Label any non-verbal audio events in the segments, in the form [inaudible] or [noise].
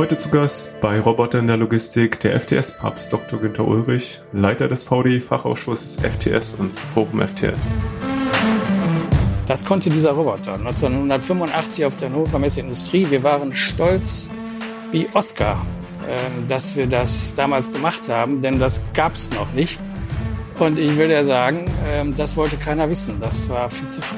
Heute zu Gast bei Roboter in der Logistik der FTS-Papst Dr. Günther Ulrich, Leiter des VDI-Fachausschusses FTS und Forum FTS. Das konnte dieser Roboter 1985 auf der Hannover Messe Industrie. Wir waren stolz wie Oscar, ähm, dass wir das damals gemacht haben, denn das gab es noch nicht. Und ich will ja sagen, ähm, das wollte keiner wissen. Das war viel zu früh.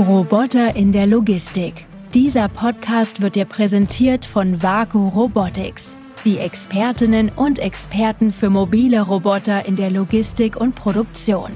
Roboter in der Logistik. Dieser Podcast wird dir präsentiert von Vaku Robotics, die Expertinnen und Experten für mobile Roboter in der Logistik und Produktion.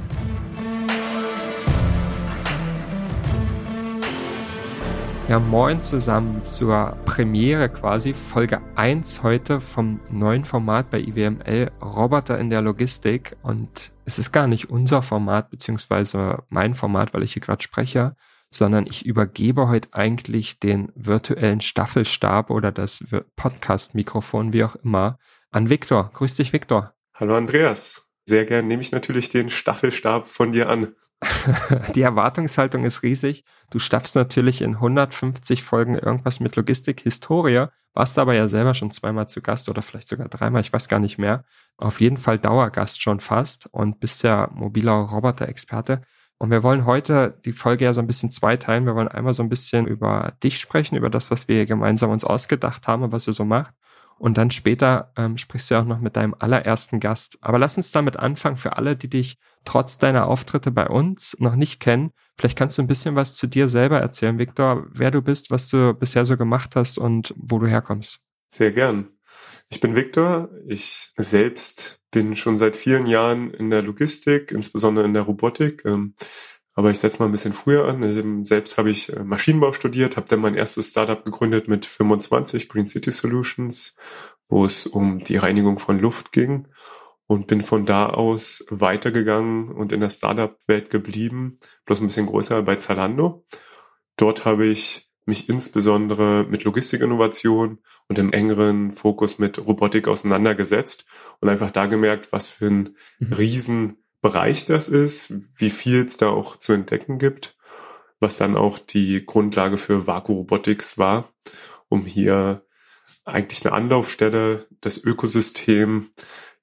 Ja, moin zusammen zur Premiere quasi, Folge 1 heute vom neuen Format bei IWML, Roboter in der Logistik. Und es ist gar nicht unser Format, beziehungsweise mein Format, weil ich hier gerade spreche, sondern ich übergebe heute eigentlich den virtuellen Staffelstab oder das Podcast-Mikrofon, wie auch immer, an Viktor. Grüß dich, Viktor. Hallo, Andreas. Sehr gern nehme ich natürlich den Staffelstab von dir an. [laughs] Die Erwartungshaltung ist riesig. Du staffst natürlich in 150 Folgen irgendwas mit Logistik, Historie, warst aber ja selber schon zweimal zu Gast oder vielleicht sogar dreimal, ich weiß gar nicht mehr. Auf jeden Fall Dauergast schon fast und bist ja mobiler Roboter-Experte. Und wir wollen heute die Folge ja so ein bisschen zweiteilen. Wir wollen einmal so ein bisschen über dich sprechen, über das, was wir gemeinsam uns ausgedacht haben und was ihr so macht. Und dann später ähm, sprichst du ja auch noch mit deinem allerersten Gast. Aber lass uns damit anfangen für alle, die dich trotz deiner Auftritte bei uns noch nicht kennen. Vielleicht kannst du ein bisschen was zu dir selber erzählen, Viktor, wer du bist, was du bisher so gemacht hast und wo du herkommst. Sehr gern. Ich bin Viktor. Ich selbst bin schon seit vielen Jahren in der Logistik, insbesondere in der Robotik. Ähm, aber ich setze mal ein bisschen früher an. Ähm, selbst habe ich äh, Maschinenbau studiert, habe dann mein erstes Startup gegründet mit 25, Green City Solutions, wo es um die Reinigung von Luft ging und bin von da aus weitergegangen und in der Startup-Welt geblieben, bloß ein bisschen größer bei Zalando. Dort habe ich mich insbesondere mit Logistikinnovation und im engeren Fokus mit Robotik auseinandergesetzt und einfach da gemerkt, was für ein mhm. Riesenbereich das ist, wie viel es da auch zu entdecken gibt, was dann auch die Grundlage für Vaku Robotics war, um hier eigentlich eine Anlaufstelle, das Ökosystem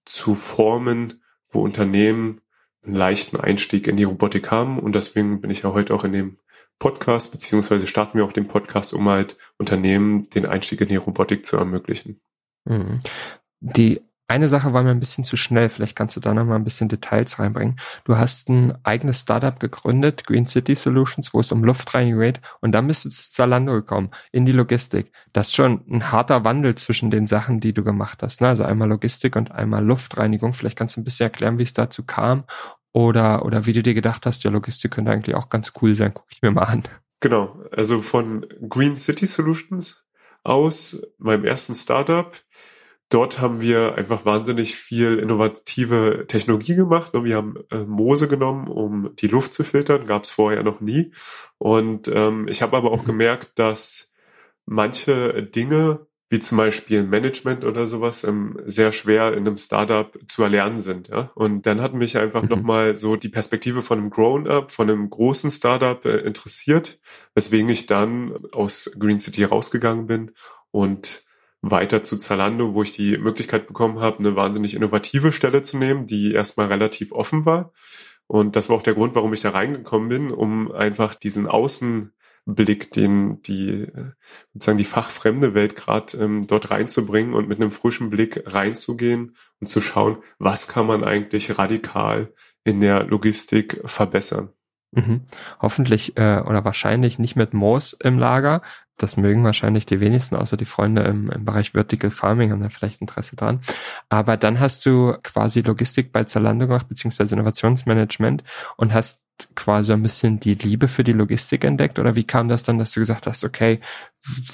zu formen, wo Unternehmen einen leichten Einstieg in die Robotik haben. Und deswegen bin ich ja heute auch in dem Podcast, beziehungsweise starten wir auch den Podcast, um halt Unternehmen den Einstieg in die Robotik zu ermöglichen. Mhm. Die eine Sache war mir ein bisschen zu schnell. Vielleicht kannst du da noch mal ein bisschen Details reinbringen. Du hast ein eigenes Startup gegründet, Green City Solutions, wo es um Luftreinigung geht. Und dann bist du zu Zalando gekommen, in die Logistik. Das ist schon ein harter Wandel zwischen den Sachen, die du gemacht hast. Ne? Also einmal Logistik und einmal Luftreinigung. Vielleicht kannst du ein bisschen erklären, wie es dazu kam oder, oder wie du dir gedacht hast, ja, Logistik könnte eigentlich auch ganz cool sein, gucke ich mir mal an. Genau, also von Green City Solutions aus, meinem ersten Startup, dort haben wir einfach wahnsinnig viel innovative Technologie gemacht. Wir haben äh, Moose genommen, um die Luft zu filtern, gab es vorher noch nie. Und ähm, ich habe aber auch gemerkt, dass manche Dinge wie zum Beispiel Management oder sowas ähm, sehr schwer in einem Startup zu erlernen sind. Ja? Und dann hat mich einfach mhm. nochmal so die Perspektive von einem Grown-up, von einem großen Startup äh, interessiert, weswegen ich dann aus Green City rausgegangen bin und weiter zu Zalando, wo ich die Möglichkeit bekommen habe, eine wahnsinnig innovative Stelle zu nehmen, die erstmal relativ offen war. Und das war auch der Grund, warum ich da reingekommen bin, um einfach diesen Außen Blick, den die sozusagen die fachfremde Welt gerade ähm, dort reinzubringen und mit einem frischen Blick reinzugehen und zu schauen, was kann man eigentlich radikal in der Logistik verbessern. Mhm. Hoffentlich äh, oder wahrscheinlich nicht mit Moos im Lager. Das mögen wahrscheinlich die wenigsten, außer die Freunde im, im Bereich Vertical Farming haben da vielleicht Interesse dran. Aber dann hast du quasi Logistik bei Zalando gemacht, beziehungsweise Innovationsmanagement und hast quasi ein bisschen die Liebe für die Logistik entdeckt? Oder wie kam das dann, dass du gesagt hast, okay,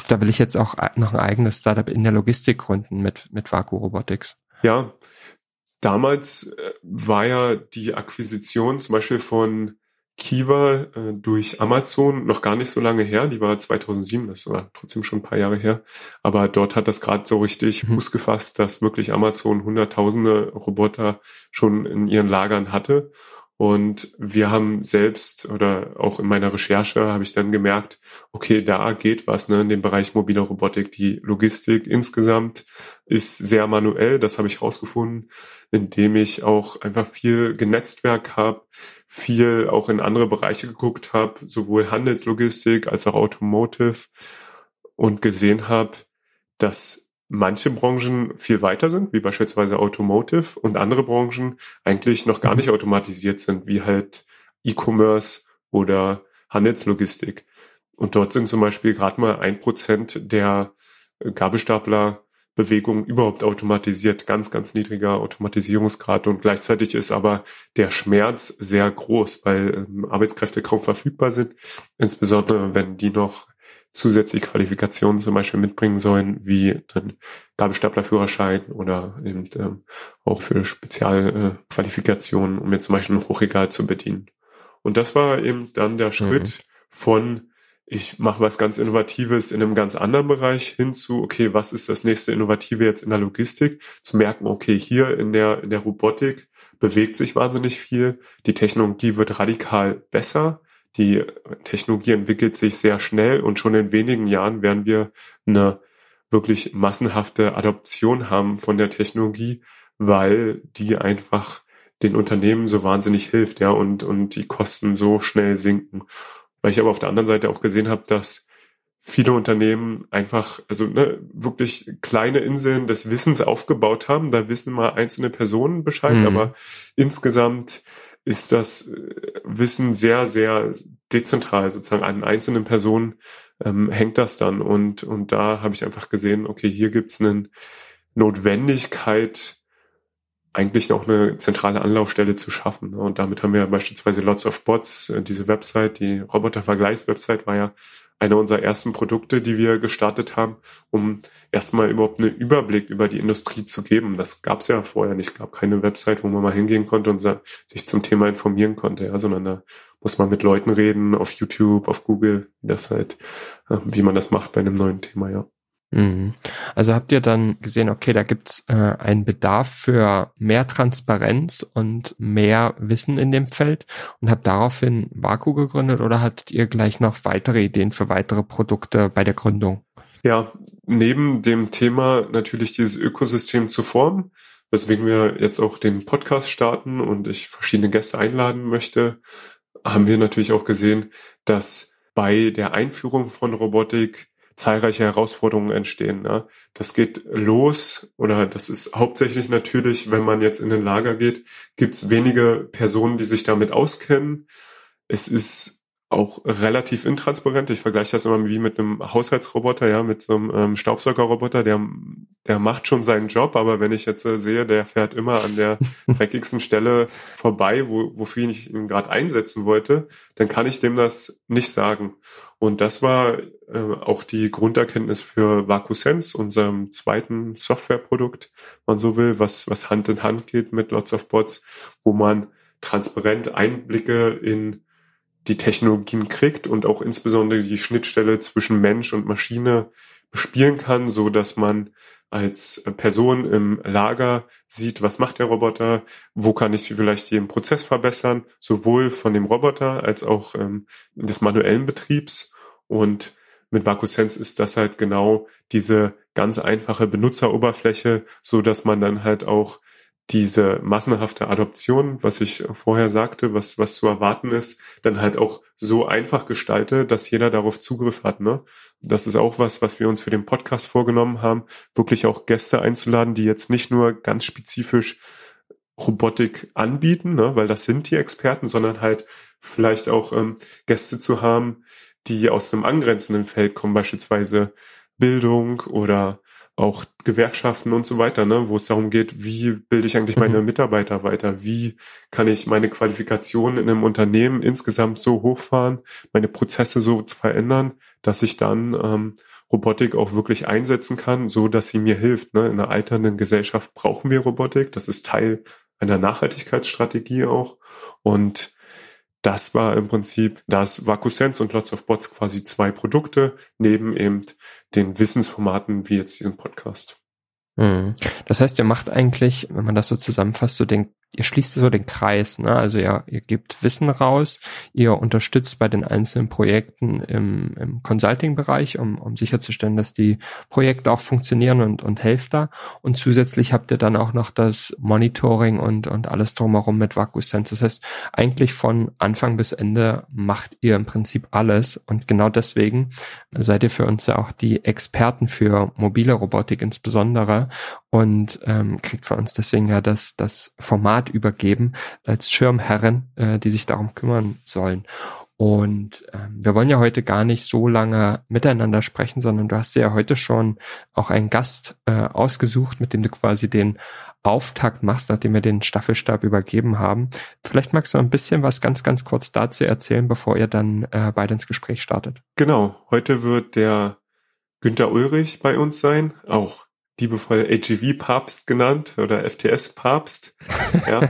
da will ich jetzt auch noch ein eigenes Startup in der Logistik gründen mit, mit Vaku Robotics? Ja, damals äh, war ja die Akquisition zum Beispiel von Kiva äh, durch Amazon noch gar nicht so lange her. Die war 2007, das war trotzdem schon ein paar Jahre her. Aber dort hat das gerade so richtig mhm. Fuß gefasst, dass wirklich Amazon hunderttausende Roboter schon in ihren Lagern hatte Und wir haben selbst oder auch in meiner Recherche habe ich dann gemerkt, okay, da geht was ne, in dem Bereich mobile Robotik. Die Logistik insgesamt ist sehr manuell, das habe ich rausgefunden, indem ich auch einfach viel Genetztwerk habe, viel auch in andere Bereiche geguckt habe, sowohl Handelslogistik als auch Automotive und gesehen habe, dass manche Branchen viel weiter sind, wie beispielsweise Automotive und andere Branchen eigentlich noch gar mhm. nicht automatisiert sind, wie halt E-Commerce oder Handelslogistik. Und dort sind zum Beispiel gerade mal ein Prozent der Gabelstaplerbewegung überhaupt automatisiert, ganz, ganz niedriger Automatisierungsgrad und gleichzeitig ist aber der Schmerz sehr groß, weil ähm, Arbeitskräfte kaum verfügbar sind, insbesondere wenn die noch zusätzliche Qualifikationen zum Beispiel mitbringen sollen, wie dann Gabelstaplerführerschein oder eben ähm, auch für Spezialqualifikationen, äh, um jetzt zum Beispiel ein Hochregal zu bedienen. Und das war eben dann der Schritt mhm. von ich mache was ganz Innovatives in einem ganz anderen Bereich hin zu, okay, was ist das nächste Innovative jetzt in der Logistik? Zu merken, okay, hier in der, in der Robotik bewegt sich wahnsinnig viel. Die Technologie wird radikal besser. Die Technologie entwickelt sich sehr schnell und schon in wenigen Jahren werden wir eine wirklich massenhafte Adoption haben von der Technologie, weil die einfach den Unternehmen so wahnsinnig hilft, ja, und, und die Kosten so schnell sinken. Weil ich aber auf der anderen Seite auch gesehen habe, dass viele Unternehmen einfach, also ne, wirklich kleine Inseln des Wissens aufgebaut haben. Da wissen mal einzelne Personen Bescheid, mhm. aber insgesamt ist das äh, Wissen sehr, sehr dezentral sozusagen an einzelnen Personen ähm, hängt das dann. Und, und da habe ich einfach gesehen, okay, hier gibt es eine Notwendigkeit, eigentlich noch eine zentrale Anlaufstelle zu schaffen. Und damit haben wir beispielsweise Lots of Bots, äh, diese Website, die Robotervergleichswebsite war ja einer unserer ersten Produkte, die wir gestartet haben, um erstmal überhaupt einen Überblick über die Industrie zu geben. Das gab es ja vorher nicht. Es gab keine Website, wo man mal hingehen konnte und sich zum Thema informieren konnte, ja, sondern da muss man mit Leuten reden, auf YouTube, auf Google, das halt, äh, wie man das macht bei einem neuen Thema, ja. Mhm. Also habt ihr dann gesehen, okay, da gibt's äh, einen Bedarf für mehr Transparenz und mehr Wissen in dem Feld und habt daraufhin Vaku gegründet oder hattet ihr gleich noch weitere Ideen für weitere Produkte bei der Gründung? Ja, neben dem Thema natürlich dieses Ökosystem zu formen, weswegen wir jetzt auch den Podcast starten und ich verschiedene Gäste einladen möchte, haben wir natürlich auch gesehen, dass bei der Einführung von Robotik zahlreiche Herausforderungen entstehen. Ne? Das geht los oder das ist hauptsächlich natürlich, wenn man jetzt in ein Lager geht, gibt es wenige Personen, die sich damit auskennen. Es ist auch relativ intransparent. Ich vergleiche das immer wie mit einem Haushaltsroboter, ja, mit so einem ähm, Staubsaugerroboter, der, der macht schon seinen Job, aber wenn ich jetzt äh, sehe, der fährt immer an der [laughs] dreckigsten Stelle vorbei, wo, wofür ich ihn gerade einsetzen wollte, dann kann ich dem das nicht sagen. Und das war äh, auch die Grunderkenntnis für VacuSense, unserem zweiten Softwareprodukt, man so will, was, was Hand in Hand geht mit Lots of Bots, wo man transparent Einblicke in die Technologien kriegt und auch insbesondere die Schnittstelle zwischen Mensch und Maschine bespielen kann, so dass man als Person im Lager sieht, was macht der Roboter, wo kann ich vielleicht den Prozess verbessern, sowohl von dem Roboter als auch ähm, des manuellen Betriebs. Und mit VacuSense ist das halt genau diese ganz einfache Benutzeroberfläche, so dass man dann halt auch diese massenhafte Adoption, was ich vorher sagte, was, was zu erwarten ist, dann halt auch so einfach gestalte, dass jeder darauf Zugriff hat. Ne? Das ist auch was, was wir uns für den Podcast vorgenommen haben, wirklich auch Gäste einzuladen, die jetzt nicht nur ganz spezifisch Robotik anbieten, ne? weil das sind die Experten, sondern halt vielleicht auch ähm, Gäste zu haben, die aus einem angrenzenden Feld kommen, beispielsweise Bildung oder auch Gewerkschaften und so weiter, ne, wo es darum geht, wie bilde ich eigentlich meine mhm. Mitarbeiter weiter, wie kann ich meine Qualifikation in einem Unternehmen insgesamt so hochfahren, meine Prozesse so verändern, dass ich dann ähm, Robotik auch wirklich einsetzen kann, so dass sie mir hilft. Ne? In einer alternden Gesellschaft brauchen wir Robotik, das ist Teil einer Nachhaltigkeitsstrategie auch und das war im Prinzip das VacuSense und Lots of Bots quasi zwei Produkte neben eben den Wissensformaten wie jetzt diesen Podcast. Mhm. Das heißt, ihr macht eigentlich, wenn man das so zusammenfasst, so den ihr schließt so den Kreis, ne? Also ihr, ihr gebt Wissen raus, ihr unterstützt bei den einzelnen Projekten im, im Consulting-Bereich, um, um sicherzustellen, dass die Projekte auch funktionieren und, und helft da. Und zusätzlich habt ihr dann auch noch das Monitoring und, und alles drumherum mit VacuSense. Das heißt, eigentlich von Anfang bis Ende macht ihr im Prinzip alles. Und genau deswegen seid ihr für uns ja auch die Experten für mobile Robotik insbesondere und ähm, kriegt von uns deswegen ja das, das Format übergeben als Schirmherren, äh, die sich darum kümmern sollen. Und ähm, wir wollen ja heute gar nicht so lange miteinander sprechen, sondern du hast ja heute schon auch einen Gast äh, ausgesucht, mit dem du quasi den Auftakt machst, nachdem wir den Staffelstab übergeben haben. Vielleicht magst du ein bisschen was ganz, ganz kurz dazu erzählen, bevor ihr dann äh, beide ins Gespräch startet. Genau, heute wird der Günter Ulrich bei uns sein, auch liebevoll AGV-Papst genannt oder FTS-Papst. [laughs] Ja.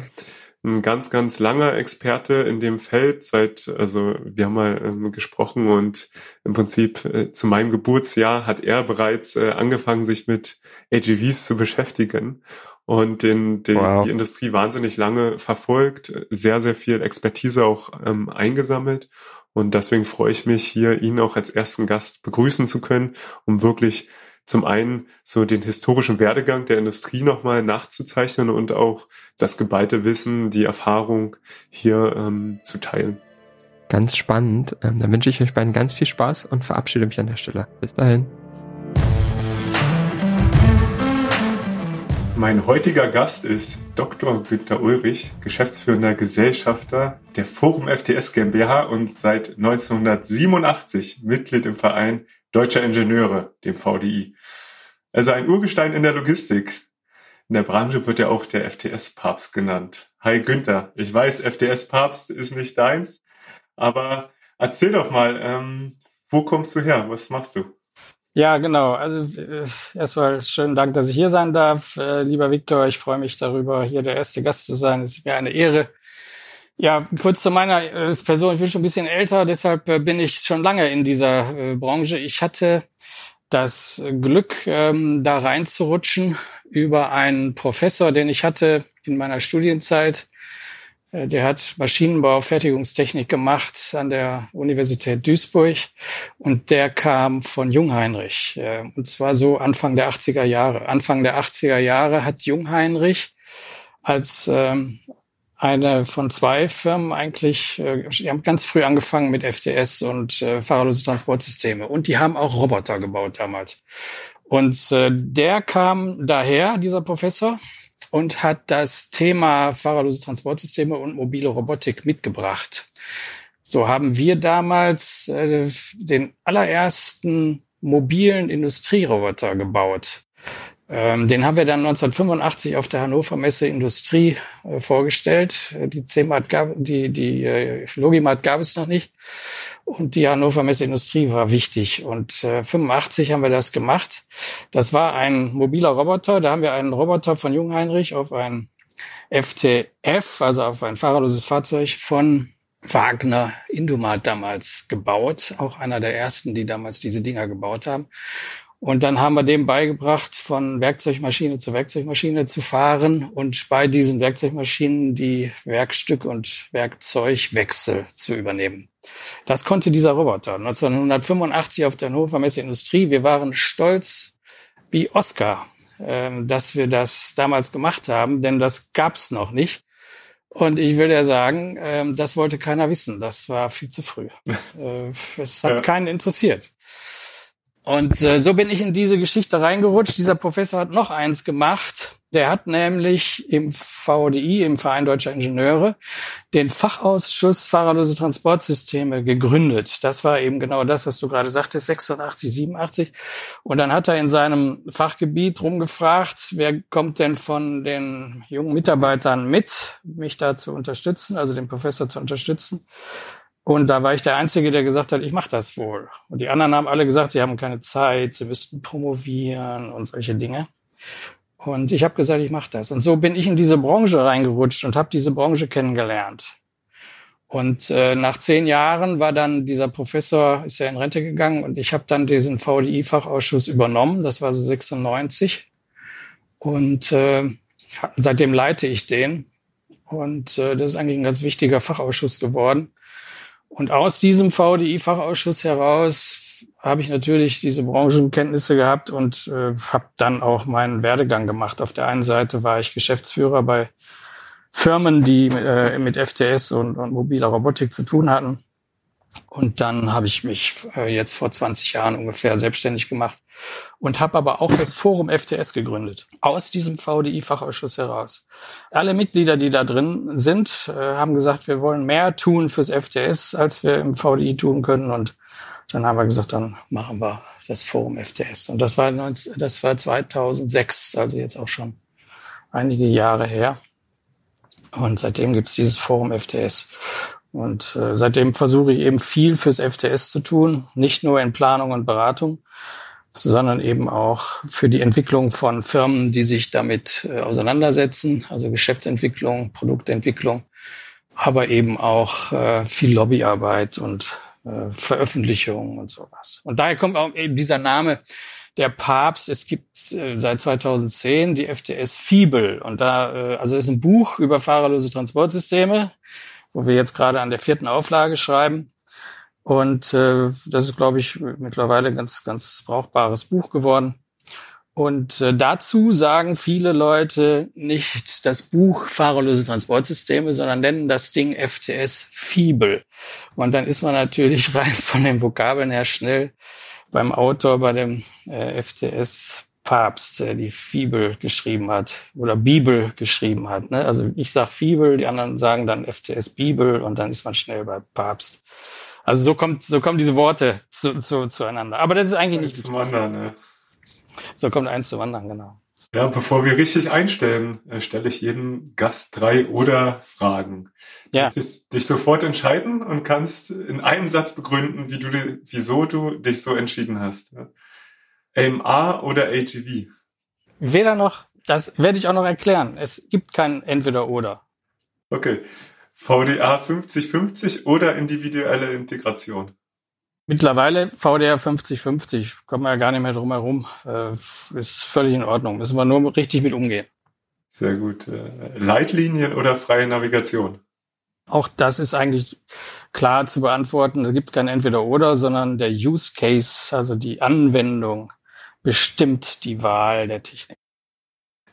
ein ganz, ganz langer Experte in dem Feld seit, also wir haben mal ähm, gesprochen und im Prinzip äh, zu meinem Geburtsjahr hat er bereits äh, angefangen, sich mit AGVs zu beschäftigen und den, den wow. die Industrie wahnsinnig lange verfolgt, sehr, sehr viel Expertise auch ähm, eingesammelt. Und deswegen freue ich mich hier, ihn auch als ersten Gast begrüßen zu können, um wirklich zum einen so den historischen Werdegang der Industrie nochmal nachzuzeichnen und auch das geballte Wissen, die Erfahrung hier ähm, zu teilen. Ganz spannend. Ähm, dann wünsche ich euch beiden ganz viel Spaß und verabschiede mich an der Stelle. Bis dahin. Mein heutiger Gast ist Dr. Günter Ulrich, geschäftsführender Gesellschafter der Forum FTS GmbH und seit 1987 Mitglied im Verein Deutscher Ingenieure, dem VDI. Also ein Urgestein in der Logistik. In der Branche wird er auch der FTS-Papst genannt. Hi Günther, ich weiß, FTS-Papst ist nicht deins, aber erzähl doch mal, ähm, wo kommst du her? Was machst du? Ja, genau. Also äh, erstmal schönen Dank, dass ich hier sein darf. Äh, lieber Viktor, ich freue mich darüber, hier der erste Gast zu sein. Es ist mir eine Ehre. Ja, kurz zu meiner äh, Person. Ich bin schon ein bisschen älter, deshalb äh, bin ich schon lange in dieser äh, Branche. Ich hatte das Glück, ähm, da reinzurutschen über einen Professor, den ich hatte in meiner Studienzeit. Der hat Maschinenbau, Fertigungstechnik gemacht an der Universität Duisburg und der kam von Jungheinrich. Und zwar so Anfang der 80er Jahre. Anfang der 80er Jahre hat Jungheinrich als ähm, eine von zwei Firmen eigentlich, äh, die haben ganz früh angefangen mit FTS und äh, fahrerlose Transportsysteme. Und die haben auch Roboter gebaut damals. Und äh, der kam daher, dieser Professor, und hat das Thema fahrerlose Transportsysteme und mobile Robotik mitgebracht. So haben wir damals äh, den allerersten mobilen Industrieroboter gebaut. Ähm, den haben wir dann 1985 auf der Hannover Messe Industrie äh, vorgestellt. Äh, die CMAT gab, die, die äh, Logimat gab es noch nicht. Und die Hannover Messe Industrie war wichtig. Und äh, 85 haben wir das gemacht. Das war ein mobiler Roboter. Da haben wir einen Roboter von Jungheinrich auf ein FTF, also auf ein fahrerloses Fahrzeug von Wagner Indomat damals gebaut. Auch einer der ersten, die damals diese Dinger gebaut haben. Und dann haben wir dem beigebracht, von Werkzeugmaschine zu Werkzeugmaschine zu fahren und bei diesen Werkzeugmaschinen die Werkstück- und Werkzeugwechsel zu übernehmen. Das konnte dieser Roboter 1985 auf der Hannover Messe Industrie. Wir waren stolz wie Oscar, ähm, dass wir das damals gemacht haben, denn das gab's noch nicht. Und ich will ja sagen, ähm, das wollte keiner wissen. Das war viel zu früh. [laughs] Äh, es hat keinen interessiert. Und äh, so bin ich in diese Geschichte reingerutscht. Dieser Professor hat noch eins gemacht. Der hat nämlich im VDI, im Verein Deutscher Ingenieure, den Fachausschuss fahrerlose Transportsysteme gegründet. Das war eben genau das, was du gerade sagtest, 86, 87. Und dann hat er in seinem Fachgebiet rumgefragt, wer kommt denn von den jungen Mitarbeitern mit, mich da zu unterstützen, also den Professor zu unterstützen. Und da war ich der Einzige, der gesagt hat, ich mache das wohl. Und die anderen haben alle gesagt, sie haben keine Zeit, sie müssten promovieren und solche Dinge. Und ich habe gesagt, ich mache das. Und so bin ich in diese Branche reingerutscht und habe diese Branche kennengelernt. Und äh, nach zehn Jahren war dann dieser Professor, ist ja in Rente gegangen und ich habe dann diesen VDI-Fachausschuss übernommen. Das war so 96. Und äh, seitdem leite ich den. Und äh, das ist eigentlich ein ganz wichtiger Fachausschuss geworden. Und aus diesem VDI-Fachausschuss heraus habe ich natürlich diese Branchenkenntnisse gehabt und äh, habe dann auch meinen Werdegang gemacht. Auf der einen Seite war ich Geschäftsführer bei Firmen, die äh, mit FTS und, und mobiler Robotik zu tun hatten. Und dann habe ich mich äh, jetzt vor 20 Jahren ungefähr selbstständig gemacht und habe aber auch das Forum FTS gegründet, aus diesem VDI-Fachausschuss heraus. Alle Mitglieder, die da drin sind, äh, haben gesagt, wir wollen mehr tun fürs FTS, als wir im VDI tun können. Und dann haben wir gesagt, dann machen wir das Forum FTS. Und das war, 19, das war 2006, also jetzt auch schon einige Jahre her. Und seitdem gibt's dieses Forum FTS. Und äh, seitdem versuche ich eben viel fürs FTS zu tun, nicht nur in Planung und Beratung, sondern eben auch für die Entwicklung von Firmen, die sich damit äh, auseinandersetzen, also Geschäftsentwicklung, Produktentwicklung, aber eben auch äh, viel Lobbyarbeit und äh, Veröffentlichung und sowas. Und daher kommt auch eben dieser Name der Papst. Es gibt seit 2010 die FTS Fibel und da, äh, also ist ein Buch über fahrerlose Transportsysteme, wo wir jetzt gerade an der vierten Auflage schreiben. Und äh, das ist, glaube ich, mittlerweile ganz, ganz brauchbares Buch geworden. Und äh, dazu sagen viele Leute nicht das Buch Fahrerlose Transportsysteme, sondern nennen das Ding FTS Fibel. Und dann ist man natürlich [laughs] rein von den Vokabeln her schnell beim Autor, bei dem äh, FTS Papst, der die Fibel geschrieben hat oder Bibel geschrieben hat. Ne? Also ich sag Fibel, die anderen sagen dann FTS Bibel und dann ist man schnell bei Papst. Also so kommt, so kommen diese Worte zu, zu, zueinander. Aber das ist eigentlich nicht zum anderen. Ne? So kommt eins zum anderen, genau. Ja, bevor wir richtig einstellen, äh, stelle ich jedem Gast drei oder Fragen. Ja. Du kannst dich sofort entscheiden und kannst in einem Satz begründen, wie du, wieso du dich so entschieden hast. AMA oder AGV? Weder noch, das werde ich auch noch erklären. Es gibt kein Entweder-Oder. Okay. VDA 50-50 oder individuelle Integration? Mittlerweile VDA 50-50. Kommen wir ja gar nicht mehr drum herum. Äh, ist völlig in Ordnung. Müssen wir nur richtig mit umgehen. Sehr gut. Äh, Leitlinien oder freie Navigation? Auch das ist eigentlich klar zu beantworten. Da gibt es kein Entweder-Oder, sondern der Use Case, also die Anwendung, bestimmt die Wahl der Technik.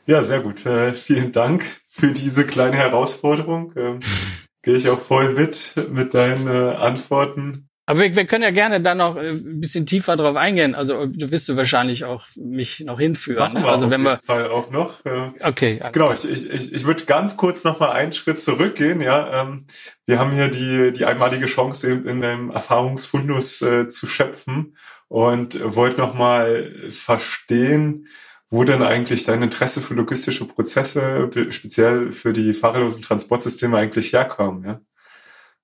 Ja, sehr gut. Äh, vielen Dank für diese kleine Herausforderung. Ähm, [laughs] Gehe ich auch voll mit mit deinen äh, Antworten. Aber wir, wir können ja gerne da noch äh, ein bisschen tiefer drauf eingehen. Also du wirst du wahrscheinlich auch mich noch hinführen. Ne? wir also auf wenn jeden wir Fall auch noch. Äh, okay. Genau. Ich, ich, ich, ich würde ganz kurz noch mal einen Schritt zurückgehen. Ja, ähm, wir haben hier die die einmalige Chance in, in einem Erfahrungsfundus äh, zu schöpfen und wollt noch mal verstehen, wo denn eigentlich dein Interesse für logistische Prozesse, speziell für die fahrerlosen Transportsysteme eigentlich herkommen, ja?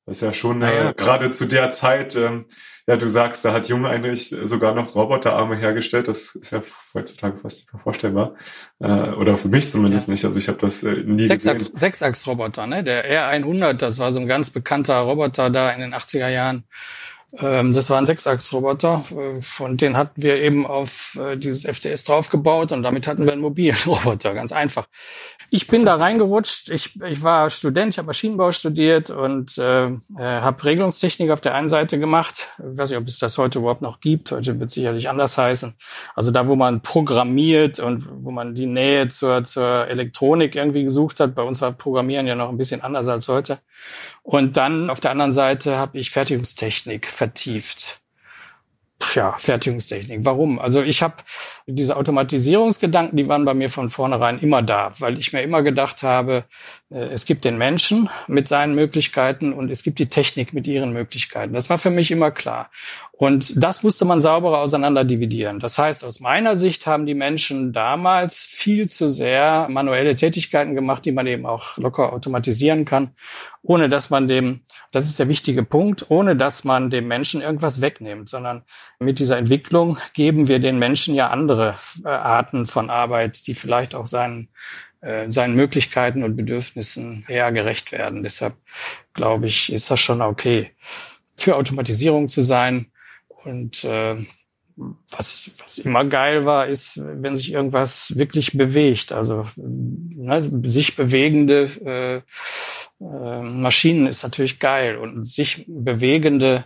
Das ist ja schon äh, ja, gerade zu der Zeit, ähm, ja, du sagst, da hat Junge eigentlich sogar noch Roboterarme hergestellt. Das ist ja heutzutage fast nicht mehr vorstellbar. Äh, oder für mich zumindest ja. nicht. Also ich habe das äh, nie Sechsach gesehen. Sechsachs-Roboter, ne? Der R100, das war so ein ganz bekannter Roboter da in den 80er Jahren. Ähm, das war ein Sechsachsroboter, äh, von den hatten wir eben auf äh, dieses FTS draufgebaut und damit hatten wir einen mobilen [laughs] Roboter, ganz einfach. Ich bin da reingerutscht. Ich, ich war Student, ich habe Maschinenbau studiert und äh, äh, habe Regelungstechnik auf der einen Seite gemacht. Ich weiß nicht, ob es das heute überhaupt noch gibt. Heute wird es sicherlich anders heißen. Also da, wo man programmiert und wo man die Nähe zur, zur Elektronik irgendwie gesucht hat. Bei uns war Programmieren ja noch ein bisschen anders als heute. Und dann auf der anderen Seite habe ich Fertigungstechnik vertieft ja, Fertigungstechnik. Warum? Also ich habe diese Automatisierungsgedanken, die waren bei mir von vornherein immer da, weil ich mir immer gedacht habe, äh, es gibt den Menschen mit seinen Möglichkeiten und es gibt die Technik mit ihren Möglichkeiten. Das war für mich immer klar. Und das musste man sauberer auseinander dividieren. Das heißt, aus meiner Sicht haben die Menschen damals viel zu sehr manuelle Tätigkeiten gemacht, die man eben auch locker automatisieren kann, ohne dass man dem, das ist der wichtige Punkt, ohne dass man dem Menschen irgendwas wegnimmt, sondern mit dieser Entwicklung geben wir den Menschen ja andere äh, Arten von Arbeit, die vielleicht auch seinen äh, seinen Möglichkeiten und Bedürfnissen eher gerecht werden. Deshalb glaube ich, ist das schon okay, für Automatisierung zu sein und äh, was, was immer geil war, ist, wenn sich irgendwas wirklich bewegt. Also ne, sich bewegende äh, äh, Maschinen ist natürlich geil und sich bewegende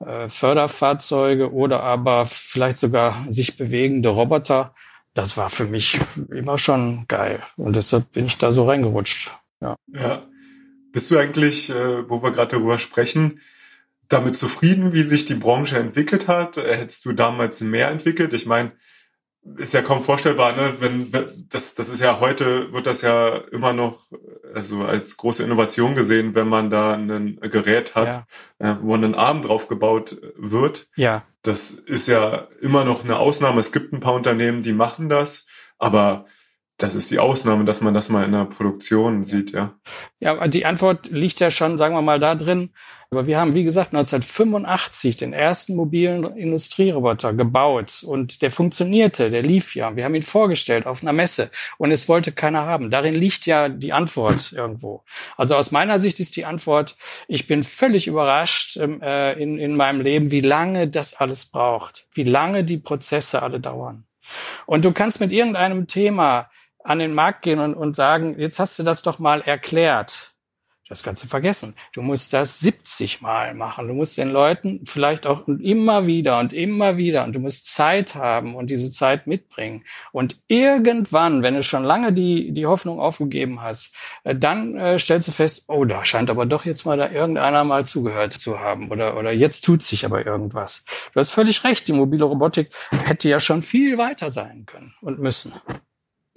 äh, Förderfahrzeuge oder aber vielleicht sogar sich bewegende Roboter, das war für mich immer schon geil. Und deshalb bin ich da so reingerutscht. Ja. ja. Bist du eigentlich, äh, wo wir gerade darüber sprechen, damit zufrieden, wie sich die Branche entwickelt hat? Hättest du damals mehr entwickelt? Ich meine, ist ja kaum vorstellbar, ne? Wenn, wenn das, das ist ja heute wird das ja immer noch also als große Innovation gesehen, wenn man da ein Gerät hat, ja. äh, wo ein Arm drauf gebaut wird. Ja. Das ist ja immer noch eine Ausnahme. Es gibt ein paar Unternehmen, die machen das, aber das ist die Ausnahme, dass man das mal in der Produktion sieht, ja. Ja, die Antwort liegt ja schon, sagen wir mal, da drin. Aber wir haben, wie gesagt, 1985 den ersten mobilen Industrieroboter gebaut und der funktionierte, der lief ja. Wir haben ihn vorgestellt auf einer Messe und es wollte keiner haben. Darin liegt ja die Antwort irgendwo. Also aus meiner Sicht ist die Antwort, ich bin völlig überrascht ähm, äh, in, in meinem Leben, wie lange das alles braucht, wie lange die Prozesse alle dauern. Und du kannst mit irgendeinem Thema an den Markt gehen und, und sagen, jetzt hast du das doch mal erklärt. Das kannst du vergessen. Du musst das 70 Mal machen. Du musst den Leuten vielleicht auch immer wieder und immer wieder und du musst Zeit haben und diese Zeit mitbringen. Und irgendwann, wenn du schon lange die, die Hoffnung aufgegeben hast, äh, dann äh, stellst du fest, oh, da scheint aber doch jetzt mal da irgendeiner mal zugehört zu haben oder, oder jetzt tut sich aber irgendwas. Du hast völlig recht. Die mobile Robotik hätte ja schon viel weiter sein können und müssen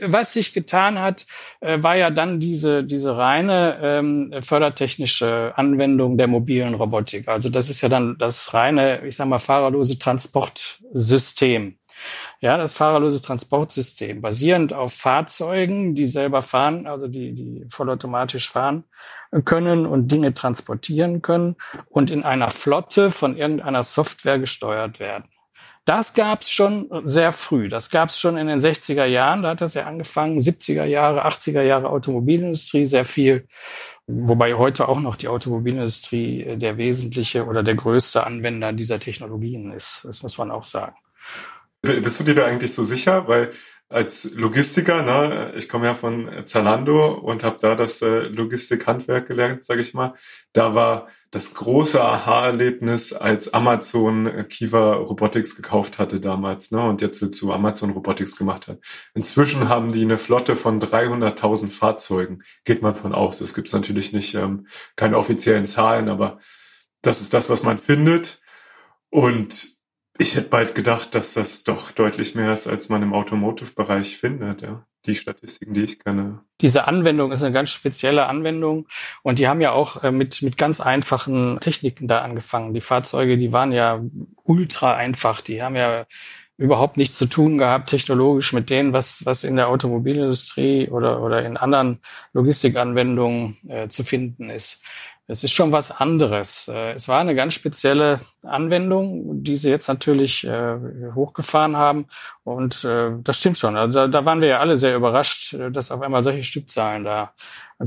was sich getan hat, äh, war ja dann diese, diese reine ähm, fördertechnische Anwendung der mobilen Robotik. Also das ist ja dann das reine, ich sag mal, fahrerlose Transportsystem. Ja, das fahrerlose Transportsystem, basierend auf Fahrzeugen, die selber fahren, also die, die vollautomatisch fahren können und Dinge transportieren können und in einer Flotte von irgendeiner Software gesteuert werden. Das gab's schon sehr früh. Das gab's schon in den 60er Jahren. Da hat das ja angefangen. 70er Jahre, 80er Jahre Automobilindustrie sehr viel. Wobei heute auch noch die Automobilindustrie äh, der wesentliche oder der größte Anwender dieser Technologien ist. Das muss man auch sagen. Bist du dir da eigentlich so sicher? Weil als Logistiker, ne, ich komme ja von Zalando und habe da das äh, Logistikhandwerk gelernt, sage ich mal. Da war das große Aha-Erlebnis, als Amazon äh, Kiva Robotics gekauft hatte damals, ne, und jetzt zu Amazon Robotics gemacht hat. Inzwischen haben die eine Flotte von 300.000 Fahrzeugen, geht man von aus. Es gibt natürlich nicht ähm, keine offiziellen Zahlen, aber das ist das, was man findet. Und ich hätte bald gedacht, dass das doch deutlich mehr ist, als man im Automotive-Bereich findet, ja. Die Statistiken, die ich kenne. Diese Anwendung ist eine ganz spezielle Anwendung und die haben ja auch äh, mit, mit ganz einfachen Techniken da angefangen. Die Fahrzeuge, die waren ja ultra einfach. Die haben ja überhaupt nichts zu tun gehabt technologisch mit denen, was, was in der Automobilindustrie oder, oder in anderen Logistikanwendungen äh, zu finden ist. Es ist schon was anderes. Äh, es war eine ganz spezielle Anwendung, die sie jetzt natürlich äh, hochgefahren haben. Und äh, das stimmt schon. Also da, waren wir ja alle sehr überrascht, dass auf einmal solche Stückzahlen da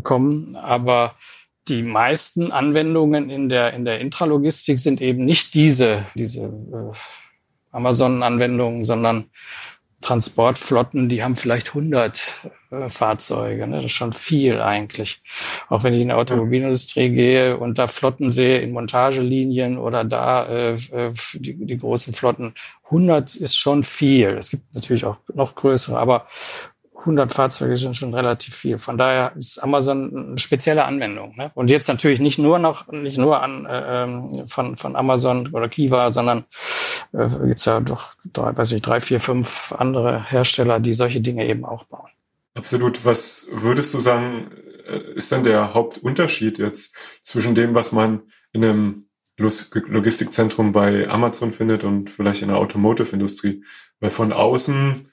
kommen. Aber die meisten Anwendungen in der, in der Intralogistik sind eben nicht diese, diese Amazon-Anwendungen, sondern Transportflotten, die haben vielleicht 100 äh, Fahrzeuge. Ne? Das ist schon viel eigentlich. Auch wenn ich in der Automobilindustrie gehe und da Flotten sehe in Montagelinien oder da äh, äh die, die großen Flotten, 100 ist schon viel. Es gibt natürlich auch noch größere, aber 100 Fahrzeuge sind schon relativ viel. Von daher ist Amazon eine spezielle Anwendung. Ne? Und jetzt natürlich nicht nur noch, nicht nur an äh, ähm, von von Amazon oder Kiva, sondern äh, gibt's ja doch drei, weiß ich, drei, vier, fünf andere Hersteller, die solche Dinge eben auch bauen. Absolut. Was würdest du sagen, äh, ist denn der Hauptunterschied jetzt zwischen dem, was man in einem Logistikzentrum bei Amazon findet und vielleicht in der Automotive-Industrie? Weil von außen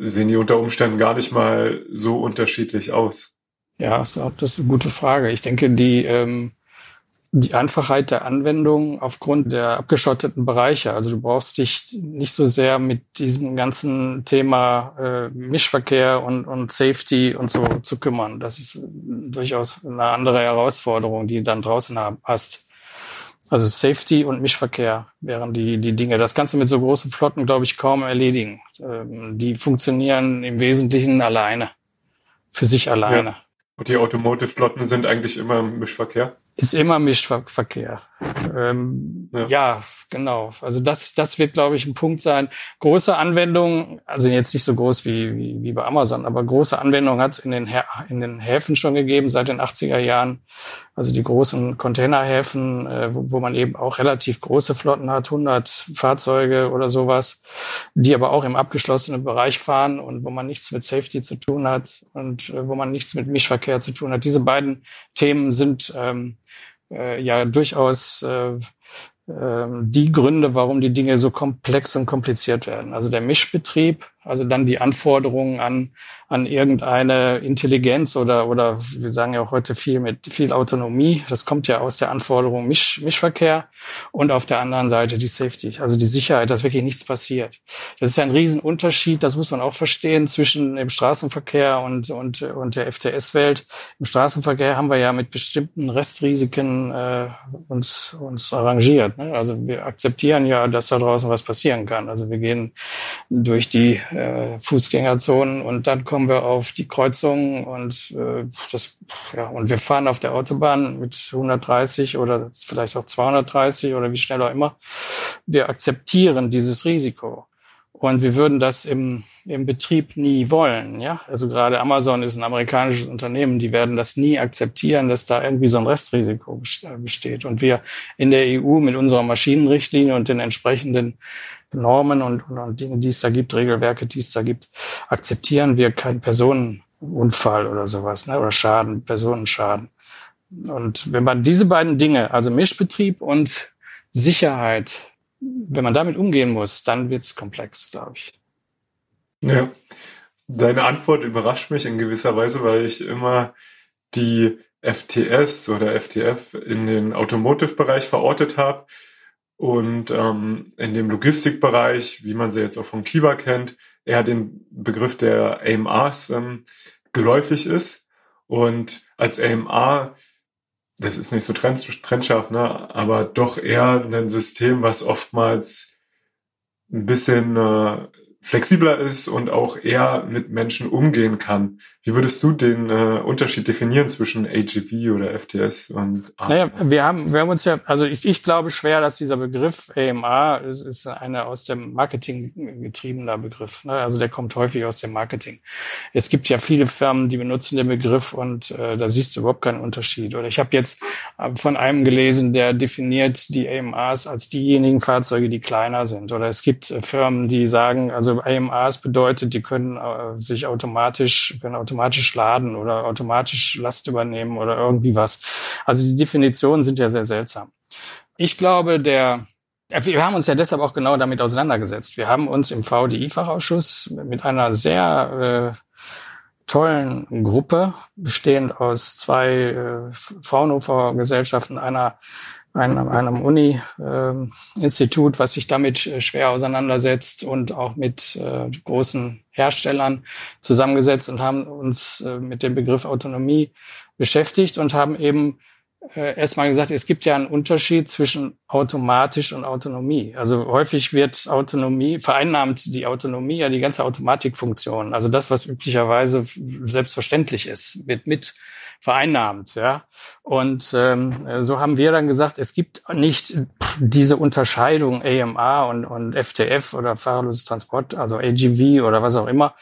sehen die unter Umständen gar nicht mal so unterschiedlich aus? Ja, das ist eine gute Frage. Ich denke, die, ähm, die Einfachheit der Anwendung aufgrund der abgeschotteten Bereiche. Also du brauchst dich nicht so sehr mit diesem ganzen Thema äh, Mischverkehr und, und Safety und so zu kümmern. Das ist durchaus eine andere Herausforderung, die du dann draußen hast. Also Safety und Mischverkehr wären die, die Dinge. Das Ganze mit so großen Flotten, glaube ich, kaum erledigen. Ähm, die funktionieren im Wesentlichen alleine. Für sich alleine. Ja. Und die Automotive-Flotten sind eigentlich immer im Mischverkehr? Ist immer Mischverkehr. Ähm, ja. ja. genau. Also das, das wird, glaube ich, ein Punkt sein. Große Anwendungen, also jetzt nicht so groß wie, wie, wie bei Amazon, aber große Anwendungen hat es in den, in den Häfen schon gegeben seit den 80er Jahren. Also die großen Containerhäfen, äh, wo, man eben auch relativ große Flotten hat, 100 Fahrzeuge oder sowas, die aber auch im abgeschlossenen Bereich fahren und wo man nichts mit Safety zu tun hat und äh, wo man nichts mit Mischverkehr zu tun hat. Diese beiden Themen sind ähm, äh, ja durchaus äh, äh, die Gründe, warum die Dinge so komplex und kompliziert werden. Also der Mischbetrieb, also dann die Anforderungen an, an irgendeine Intelligenz oder, oder wir sagen ja auch heute viel mit viel Autonomie. Das kommt ja aus der Anforderung Misch, Mischverkehr und auf der anderen Seite die Safety, also die Sicherheit, dass wirklich nichts passiert. Das ist ja ein Riesenunterschied, das muss man auch verstehen, zwischen dem Straßenverkehr und, und, und der FTS-Welt. Im Straßenverkehr haben wir ja mit bestimmten Restrisiken äh, uns, uns arrangiert. Ne? Also wir akzeptieren ja, dass da draußen was passieren kann. Also wir gehen durch die äh, Fußgängerzonen und dann kommen wir auf die Kreuzungen und äh, das ja und wir fahren auf der Autobahn mit 130 oder vielleicht auch 230 oder wie schnell auch immer. Wir akzeptieren dieses Risiko. Und wir würden das im, im Betrieb nie wollen, ja. Also gerade Amazon ist ein amerikanisches Unternehmen, die werden das nie akzeptieren, dass da irgendwie so ein Restrisiko besteht. Und wir in der EU mit unserer Maschinenrichtlinie und den entsprechenden Normen und, und Dinge, die es da gibt, Regelwerke, die es da gibt, akzeptieren wir keinen Personenunfall oder sowas, ne, oder Schaden, Personenschaden. Und wenn man diese beiden Dinge, also Mischbetrieb und Sicherheit, wenn man damit umgehen muss, dann wird's komplex, glaube ich. Ja. Deine Antwort überrascht mich in gewisser Weise, weil ich immer die FTS oder FTF in den Automotive-Bereich verortet habe und ähm, in dem Logistikbereich, wie man sie jetzt auch von Kiva kennt, eher den Begriff der AMRs ähm, geläufig ist. Und als AMR, das ist nicht so trennscharf, ne, aber doch eher ein System, was oftmals ein bisschen äh, flexibler ist und auch eher mit Menschen umgehen kann. Wie würdest du den äh, Unterschied definieren zwischen AGV oder FTS und AMA? Naja, wir haben, wir haben uns ja, also ich, ich glaube schwer, dass dieser Begriff AMA ist, ist eine aus dem Marketing getriebener Begriff. Ne? Also der kommt häufig aus dem Marketing. Es gibt ja viele Firmen, die benutzen den Begriff und äh, da siehst du überhaupt keinen Unterschied. Oder ich habe jetzt äh, von einem gelesen, der definiert die AMAs als diejenigen Fahrzeuge, die kleiner sind. Oder es gibt äh, Firmen, die sagen, also also AMAs bedeutet, die können äh, sich automatisch, können automatisch laden oder automatisch Last übernehmen oder irgendwie was. Also die Definitionen sind ja sehr seltsam. Ich glaube, der wir haben uns ja deshalb auch genau damit auseinandergesetzt. Wir haben uns im VDI-Fachausschuss mit einer sehr äh, tollen Gruppe, bestehend aus zwei äh, Fraunhofer-Gesellschaften, einer einem, einem Uni-Institut, äh, was sich damit äh, schwer auseinandersetzt und auch mit äh, großen Herstellern zusammengesetzt und haben uns äh, mit dem Begriff Autonomie beschäftigt und haben eben äh, erstmal gesagt, es gibt ja einen Unterschied zwischen automatisch und Autonomie. Also häufig wird Autonomie, vereinnahmt die Autonomie ja die ganze Automatikfunktion. Also das, was üblicherweise selbstverständlich ist, wird mit vereinnahmt. Ja? Und ähm, so haben wir dann gesagt, es gibt nicht diese Unterscheidung AMA und, und FTF oder fahrerloses Transport, also AGV oder was auch immer.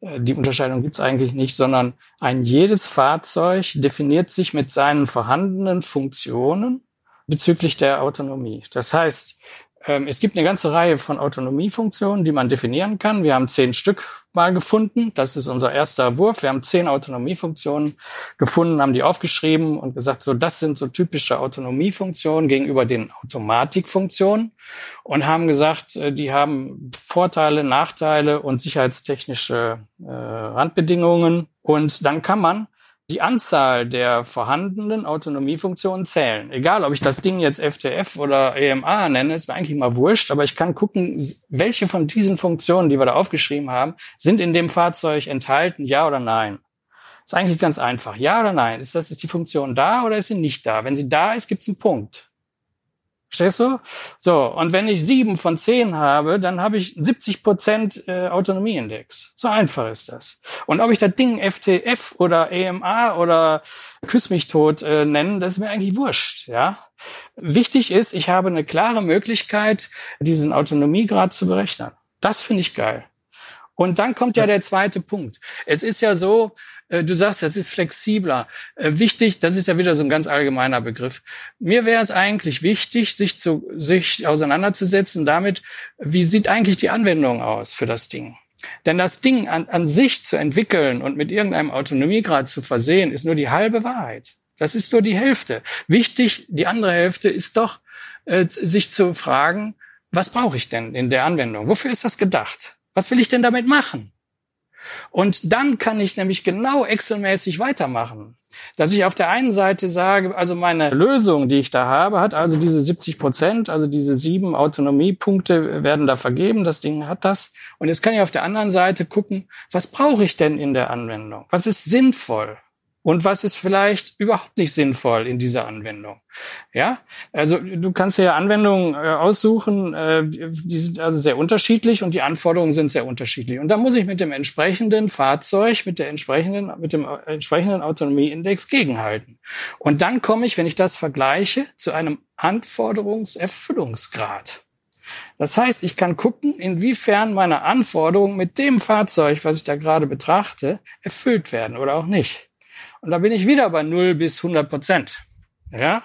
Äh, die Unterscheidung gibt's eigentlich nicht, sondern ein jedes Fahrzeug definiert sich mit seinen vorhandenen Funktionen bezüglich der Autonomie. Das heißt, es gibt eine ganze Reihe von Autonomiefunktionen, die man definieren kann. Wir haben zehn Stück mal gefunden. Das ist unser erster Wurf. Wir haben zehn Autonomiefunktionen gefunden, haben die aufgeschrieben und gesagt, so, das sind so typische Autonomiefunktionen gegenüber den Automatikfunktionen und haben gesagt, äh, die haben Vorteile, Nachteile und sicherheitstechnische äh, Randbedingungen. Und dann kann man die Anzahl der vorhandenen Autonomiefunktionen zählen. Egal, ob ich das Ding jetzt FTF oder EMA nenne, ist mir eigentlich mal wurscht, aber ich kann gucken, welche von diesen Funktionen, die wir da aufgeschrieben haben, sind in dem Fahrzeug enthalten, ja oder nein. Ist eigentlich ganz einfach. Ja oder nein? Ist das, ist die Funktion da oder ist sie nicht da? Wenn sie da ist, gibt es einen Punkt. Verstehst du? So, und wenn ich sieben von zehn habe, dann habe ich 70 Prozent äh, Autonomieindex. So einfach ist das. Und ob ich das Ding FTF oder EMA oder Küss mich tot äh, nennen, das ist mir eigentlich wurscht. Ja. Wichtig ist, ich habe eine klare Möglichkeit, diesen Autonomiegrad zu berechnen. Das finde ich geil. Und dann kommt ja der zweite Punkt. Es ist ja so, äh, du sagst, das ist flexibler. Äh, wichtig, das ist ja wieder so ein ganz allgemeiner Begriff. Mir wäre es eigentlich wichtig, sich zu, sich auseinanderzusetzen damit, wie sieht eigentlich die Anwendung aus für das Ding? Denn das Ding an, an sich zu entwickeln und mit irgendeinem Autonomiegrad zu versehen, ist nur die halbe Wahrheit. Das ist nur die Hälfte. Wichtig, die andere Hälfte ist doch, äh, sich zu fragen, was brauche ich denn in der Anwendung? Wofür ist das gedacht? Was will ich denn damit machen? Und dann kann ich nämlich genau Excel-mäßig weitermachen. Dass ich auf der einen Seite sage, also meine Lösung, die ich da habe, hat also diese 70 Prozent, also diese sieben Autonomiepunkte werden da vergeben, das Ding hat das. Und jetzt kann ich auf der anderen Seite gucken, was brauche ich denn in der Anwendung? Was ist sinnvoll? Und was ist vielleicht überhaupt nicht sinnvoll in dieser Anwendung. Ja, also du kannst ja Anwendungen äh, aussuchen, äh, die sind also sehr unterschiedlich und die Anforderungen sind sehr unterschiedlich. Und da muss ich mit dem entsprechenden Fahrzeug, mit der entsprechenden, mit dem entsprechenden Autonomieindex gegenhalten. Und dann komme ich, wenn ich das vergleiche, zu einem Anforderungserfüllungsgrad. Das heißt, ich kann gucken, inwiefern meine Anforderungen mit dem Fahrzeug, was ich da gerade betrachte, erfüllt werden oder auch nicht. Und da bin ich wieder bei 0 bis 100 Prozent. Ja,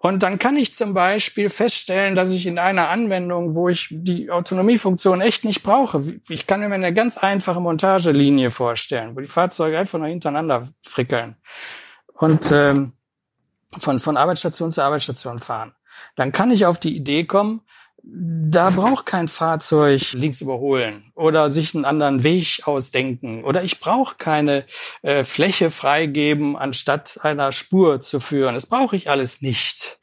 und dann kann ich zum Beispiel feststellen, dass ich in einer Anwendung, wo ich die Autonomiefunktion echt nicht brauche, ich kann mir eine ganz einfache Montagelinie vorstellen, wo die Fahrzeuge einfach nur hintereinander frickeln und ähm, von, von Arbeitsstation zu Arbeitsstation fahren. Dann kann ich auf die Idee kommen, da braucht kein Fahrzeug links überholen oder sich einen anderen Weg ausdenken oder ich brauche keine äh, Fläche freigeben, anstatt einer Spur zu führen. Das brauche ich alles nicht.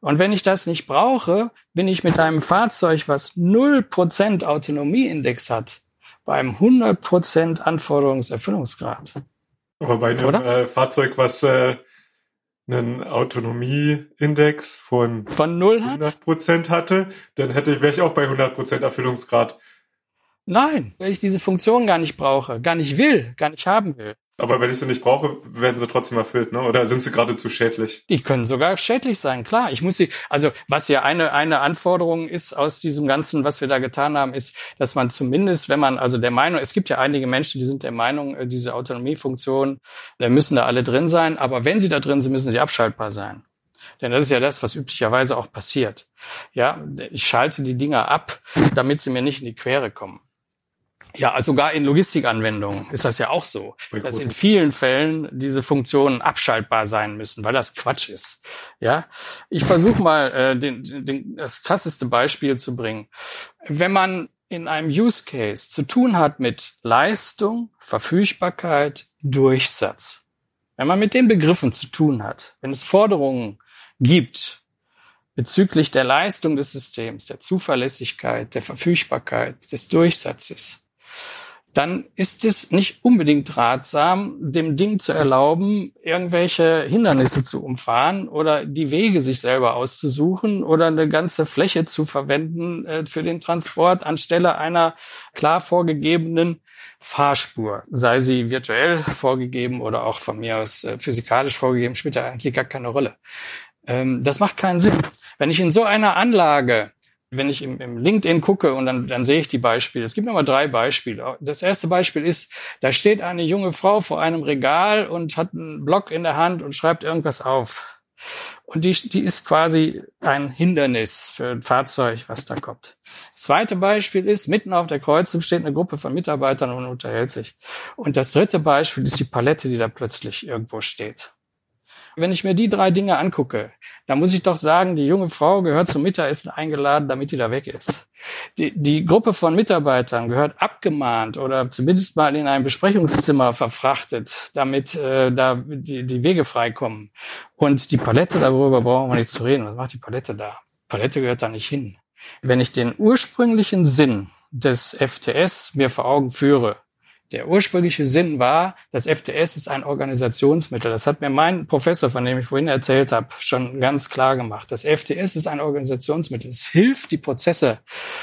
Und wenn ich das nicht brauche, bin ich mit einem Fahrzeug, was 0% Autonomieindex hat, beim 100% Anforderungserfüllungsgrad. Aber bei einem äh, Fahrzeug, was äh, einen Autonomieindex von, von 0 100 Prozent hatte, dann hätte, wäre ich auch bei 100 Prozent Erfüllungsgrad. Nein, weil ich diese Funktion gar nicht brauche, gar nicht will, gar nicht haben will. Aber wenn ich sie nicht brauche, werden sie trotzdem erfüllt, ne? Oder sind sie geradezu schädlich? Die können sogar schädlich sein, klar. Ich muss sie, also was ja eine, eine Anforderung ist aus diesem Ganzen, was wir da getan haben, ist, dass man zumindest, wenn man also der Meinung, es gibt ja einige Menschen, die sind der Meinung, äh, diese Autonomiefunktionen da müssen da alle drin sein, aber wenn sie da drin sind, müssen sie abschaltbar sein. Denn das ist ja das, was üblicherweise auch passiert. Ja, ich schalte die Dinger ab, damit sie mir nicht in die Quere kommen. Ja, also sogar in Logistikanwendungen ist das ja auch so, dass in vielen Fällen diese Funktionen abschaltbar sein müssen, weil das Quatsch ist. Ja, ich versuche mal äh, den, den, das krasseste Beispiel zu bringen. Wenn man in einem Use Case zu tun hat mit Leistung, Verfügbarkeit, Durchsatz, wenn man mit den Begriffen zu tun hat, wenn es Forderungen gibt bezüglich der Leistung des Systems, der Zuverlässigkeit, der Verfügbarkeit, des Durchsatzes, dann ist es nicht unbedingt ratsam, dem Ding zu erlauben, irgendwelche Hindernisse zu umfahren oder die Wege sich selber auszusuchen oder eine ganze Fläche zu verwenden äh, für den Transport anstelle einer klar vorgegebenen Fahrspur, sei sie virtuell vorgegeben oder auch von mir aus äh, physikalisch vorgegeben, spielt ja eigentlich gar keine Rolle. Ähm, das macht keinen Sinn. Wenn ich in so einer Anlage wenn ich im, im LinkedIn gucke und dann, dann sehe ich die Beispiele. Es gibt nochmal drei Beispiele. Das erste Beispiel ist, da steht eine junge Frau vor einem Regal und hat einen Block in der Hand und schreibt irgendwas auf. Und die, die ist quasi ein Hindernis für ein Fahrzeug, was da kommt. Das zweite Beispiel ist, mitten auf der Kreuzung steht eine Gruppe von Mitarbeitern und unterhält sich. Und das dritte Beispiel ist die Palette, die da plötzlich irgendwo steht. Wenn ich mir die drei Dinge angucke, dann muss ich doch sagen, die junge Frau gehört zum Mittagessen eingeladen, damit die da weg ist. Die, die Gruppe von Mitarbeitern gehört abgemahnt oder zumindest mal in ein Besprechungszimmer verfrachtet, damit äh, da die, die Wege freikommen. Und die Palette, darüber brauchen wir nicht zu reden. Was macht die Palette da? Palette gehört da nicht hin. Wenn ich den ursprünglichen Sinn des FTS mir vor Augen führe, Der ursprüngliche Sinn war, das FTS ist ein Organisationsmittel. Das hat mir mein Professor, von dem ich vorhin erzählt habe, schon ganz klar gemacht. Das FTS ist ein Organisationsmittel. Es hilft, die Prozesse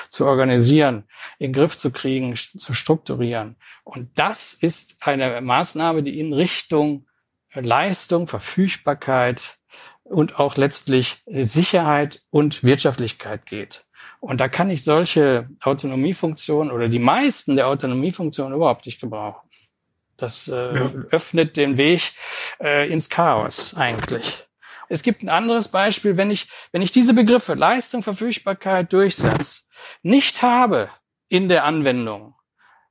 zu organisieren, in den Griff zu kriegen, zu strukturieren. Und das ist eine Maßnahme, die in Richtung Leistung, Verfügbarkeit und auch letztlich Sicherheit und Wirtschaftlichkeit geht. Und da kann ich solche Autonomiefunktionen oder die meisten der Autonomiefunktionen überhaupt nicht gebrauchen. Das äh, ja. öffnet den Weg äh, ins Chaos eigentlich. Es gibt ein anderes Beispiel, wenn ich, wenn ich diese Begriffe Leistung, Verfügbarkeit, Durchsatz nicht habe in der Anwendung,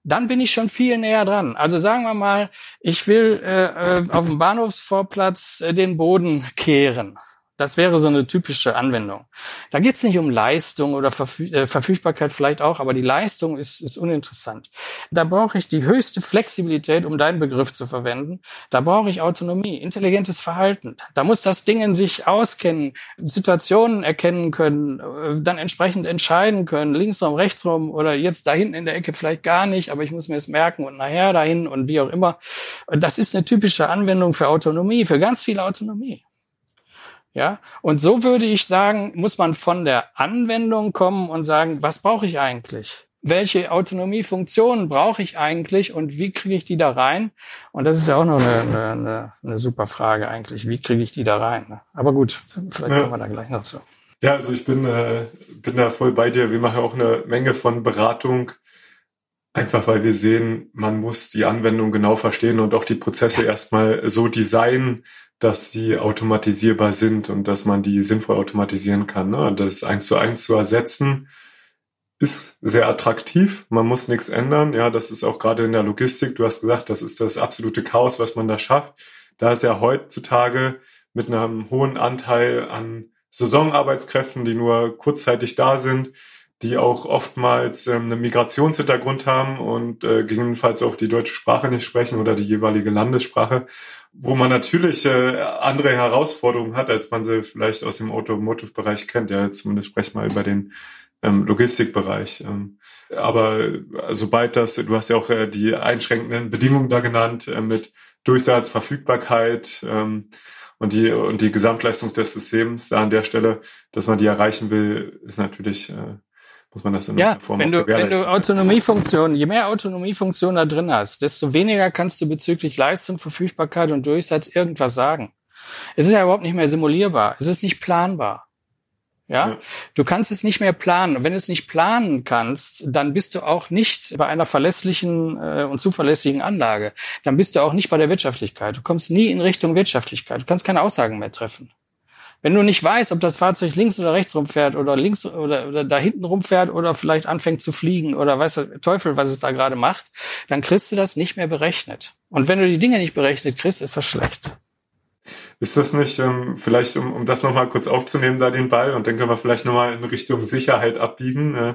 dann bin ich schon viel näher dran. Also sagen wir mal, ich will äh, äh auf dem Bahnhofsvorplatz äh, den Boden kehren. Das wäre so eine typische Anwendung. Da geht es nicht um Leistung oder Verfü äh, Verfügbarkeit vielleicht auch, aber die Leistung ist, ist uninteressant. Da brauche ich die höchste Flexibilität, um deinen Begriff zu verwenden. Da brauche ich Autonomie, intelligentes Verhalten. Da muss das Ding in sich auskennen, Situationen erkennen können, äh, dann entsprechend entscheiden können, linksrum, rechtsrum oder jetzt da hinten in der Ecke vielleicht gar nicht, aber ich muss mir es merken und nachher dahin und wie auch immer. Das ist eine typische Anwendung für Autonomie, für ganz viel Autonomie. Ja, und so würde ich sagen, muss man von der Anwendung kommen und sagen, was brauche ich eigentlich? Welche Autonomiefunktionen brauche ich eigentlich und wie kriege ich die da rein? Und das ist ja auch noch eine, eine, eine super Frage eigentlich. Wie kriege ich die da rein? Aber gut, vielleicht ja. kommen wir da gleich noch zu. Ja, also ich bin, äh, bin da voll bei dir. Wir machen auch eine Menge von Beratung, einfach weil wir sehen, man muss die Anwendung genau verstehen und auch die Prozesse erstmal so designen, dass sie automatisierbar sind und dass man die sinnvoll automatisieren kann. Ne? Das eins zu eins zu ersetzen ist sehr attraktiv. Man muss nichts ändern. Ja, das ist auch gerade in der Logistik. Du hast gesagt, das ist das absolute Chaos, was man da schafft. Da ist ja heutzutage mit einem hohen Anteil an Saisonarbeitskräften, die nur kurzzeitig da sind, die auch oftmals ähm, einen Migrationshintergrund haben und äh, gegebenenfalls auch die deutsche Sprache nicht sprechen oder die jeweilige Landessprache, wo man natürlich äh, andere Herausforderungen hat, als man sie vielleicht aus dem Automotive-Bereich kennt. Ja, zumindest spreche mal über den ähm, Logistikbereich. Ähm, aber äh, sobald das, du hast ja auch äh, die einschränkenden Bedingungen da genannt, äh, mit Durchsatz, Verfügbarkeit ähm, und die und die Gesamtleistung des Systems da an der Stelle, dass man die erreichen will, ist natürlich äh, muss man das in ja, Form wenn du, wenn du Autonomiefunktionen, je mehr Autonomiefunktionen da drin hast, desto weniger kannst du bezüglich Leistung, Verfügbarkeit und Durchsatz irgendwas sagen. Es ist ja überhaupt nicht mehr simulierbar. Es ist nicht planbar. Ja? ja? Du kannst es nicht mehr planen. Und wenn du es nicht planen kannst, dann bist du auch nicht bei einer verlässlichen äh, und zuverlässigen Anlage. Dann bist du auch nicht bei der Wirtschaftlichkeit. Du kommst nie in Richtung Wirtschaftlichkeit. Du kannst keine Aussagen mehr treffen. Wenn du nicht weißt, ob das Fahrzeug links oder rechts rumfährt oder links oder, oder da hinten rumfährt oder vielleicht anfängt zu fliegen oder weiß der Teufel, was es da gerade macht, dann kriegst du das nicht mehr berechnet. Und wenn du die Dinge nicht berechnet kriegst, ist das schlecht. Ist das nicht, ähm, vielleicht, um, um das nochmal kurz aufzunehmen, da den Ball, und dann können wir vielleicht nochmal in Richtung Sicherheit abbiegen, äh,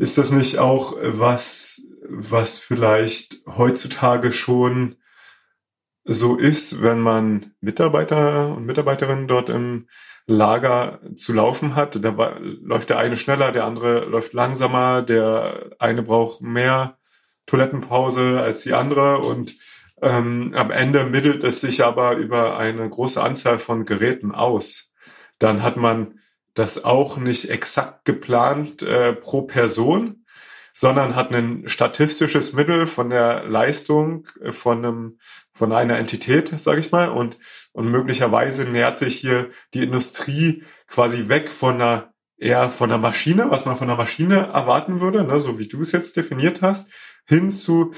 ist das nicht auch was, was vielleicht heutzutage schon so ist, wenn man Mitarbeiter und Mitarbeiterinnen dort im Lager zu laufen hat. Da läuft der eine schneller, der andere läuft langsamer, der eine braucht mehr Toilettenpause als die andere und ähm, am Ende mittelt es sich aber über eine große Anzahl von Geräten aus. Dann hat man das auch nicht exakt geplant äh, pro Person, sondern hat ein statistisches Mittel von der Leistung äh, von einem von einer Entität, sage ich mal, und und möglicherweise nähert sich hier die Industrie quasi weg von einer eher von einer Maschine, was man von einer Maschine erwarten würde, ne, so wie du es jetzt definiert hast, hin zu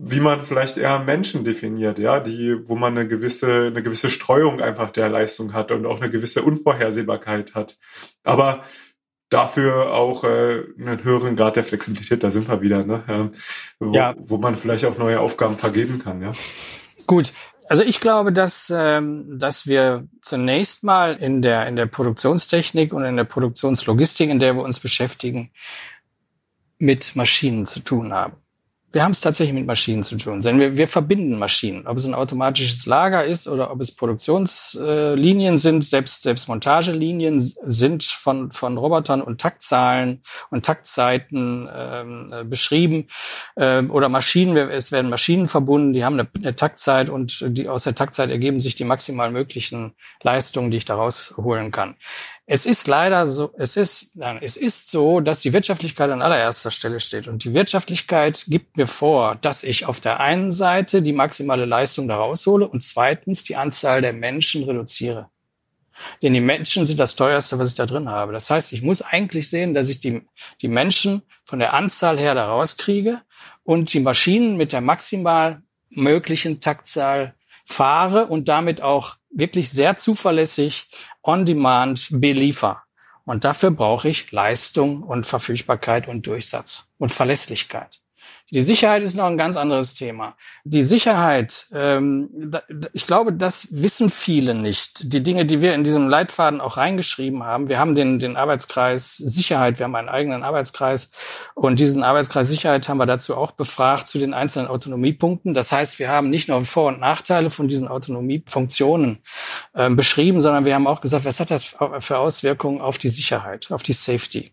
wie man vielleicht eher Menschen definiert, ja, die, wo man eine gewisse, eine gewisse Streuung einfach der Leistung hat und auch eine gewisse Unvorhersehbarkeit hat. Aber dafür auch äh, einen höheren Grad der Flexibilität, da sind wir wieder, ne? Ja, wo, ja. wo man vielleicht auch neue Aufgaben vergeben kann, ja. Gut. Also ich glaube, dass, ähm, dass wir zunächst mal in der, in der Produktionstechnik und in der Produktionslogistik, in der wir uns beschäftigen, mit Maschinen zu tun haben. Wir haben es tatsächlich mit Maschinen zu tun. Denn wir, wir verbinden Maschinen. Ob es ein automatisches Lager ist oder ob es Produktionslinien äh, sind, selbst, selbst Montagelinien sind von, von Robotern und Taktzahlen und Taktzeiten ähm, äh, beschrieben. Äh, oder Maschinen, es werden Maschinen verbunden, die haben eine, eine Taktzeit und die, aus der Taktzeit ergeben sich die maximal möglichen Leistungen, die ich daraus holen kann. Es ist leider so, es ist, nein, es ist so, dass die Wirtschaftlichkeit an allererster Stelle steht. Und die Wirtschaftlichkeit gibt mir vor, dass ich auf der einen Seite die maximale Leistung da raushole und zweitens die Anzahl der Menschen reduziere. Denn die Menschen sind das teuerste, was ich da drin habe. Das heißt, ich muss eigentlich sehen, dass ich die, die Menschen von der Anzahl her da rauskriege und die Maschinen mit der maximal möglichen Taktzahl fahre und damit auch wirklich sehr zuverlässig on-demand beliefer. Und dafür brauche ich Leistung und Verfügbarkeit und Durchsatz und Verlässlichkeit. Die Sicherheit ist noch ein ganz anderes Thema. Die Sicherheit, ähm, da, ich glaube, das wissen viele nicht. Die Dinge, die wir in diesem Leitfaden auch reingeschrieben haben. Wir haben den, den Arbeitskreis Sicherheit, wir haben einen eigenen Arbeitskreis und diesen Arbeitskreis Sicherheit haben wir dazu auch befragt zu den einzelnen Autonomiepunkten. Das heißt, wir haben nicht nur Vor- und Nachteile von diesen Autonomiefunktionen äh, beschrieben, sondern wir haben auch gesagt, was hat das für Auswirkungen auf die Sicherheit, auf die Safety.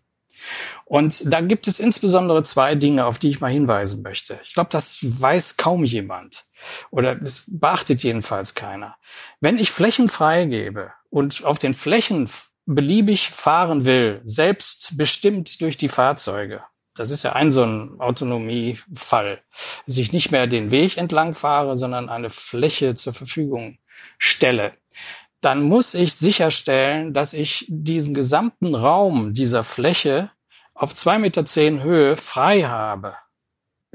Und da gibt es insbesondere zwei Dinge, auf die ich mal hinweisen möchte. Ich glaube, das weiß kaum jemand oder es beachtet jedenfalls keiner. Wenn ich Flächen freigebe und auf den Flächen beliebig fahren will, selbst bestimmt durch die Fahrzeuge, das ist ja ein so ein Autonomiefall, dass ich nicht mehr den Weg entlang fahre, sondern eine Fläche zur Verfügung stelle dann muss ich sicherstellen, dass ich diesen gesamten Raum dieser Fläche auf zwei Meter zehn Höhe frei habe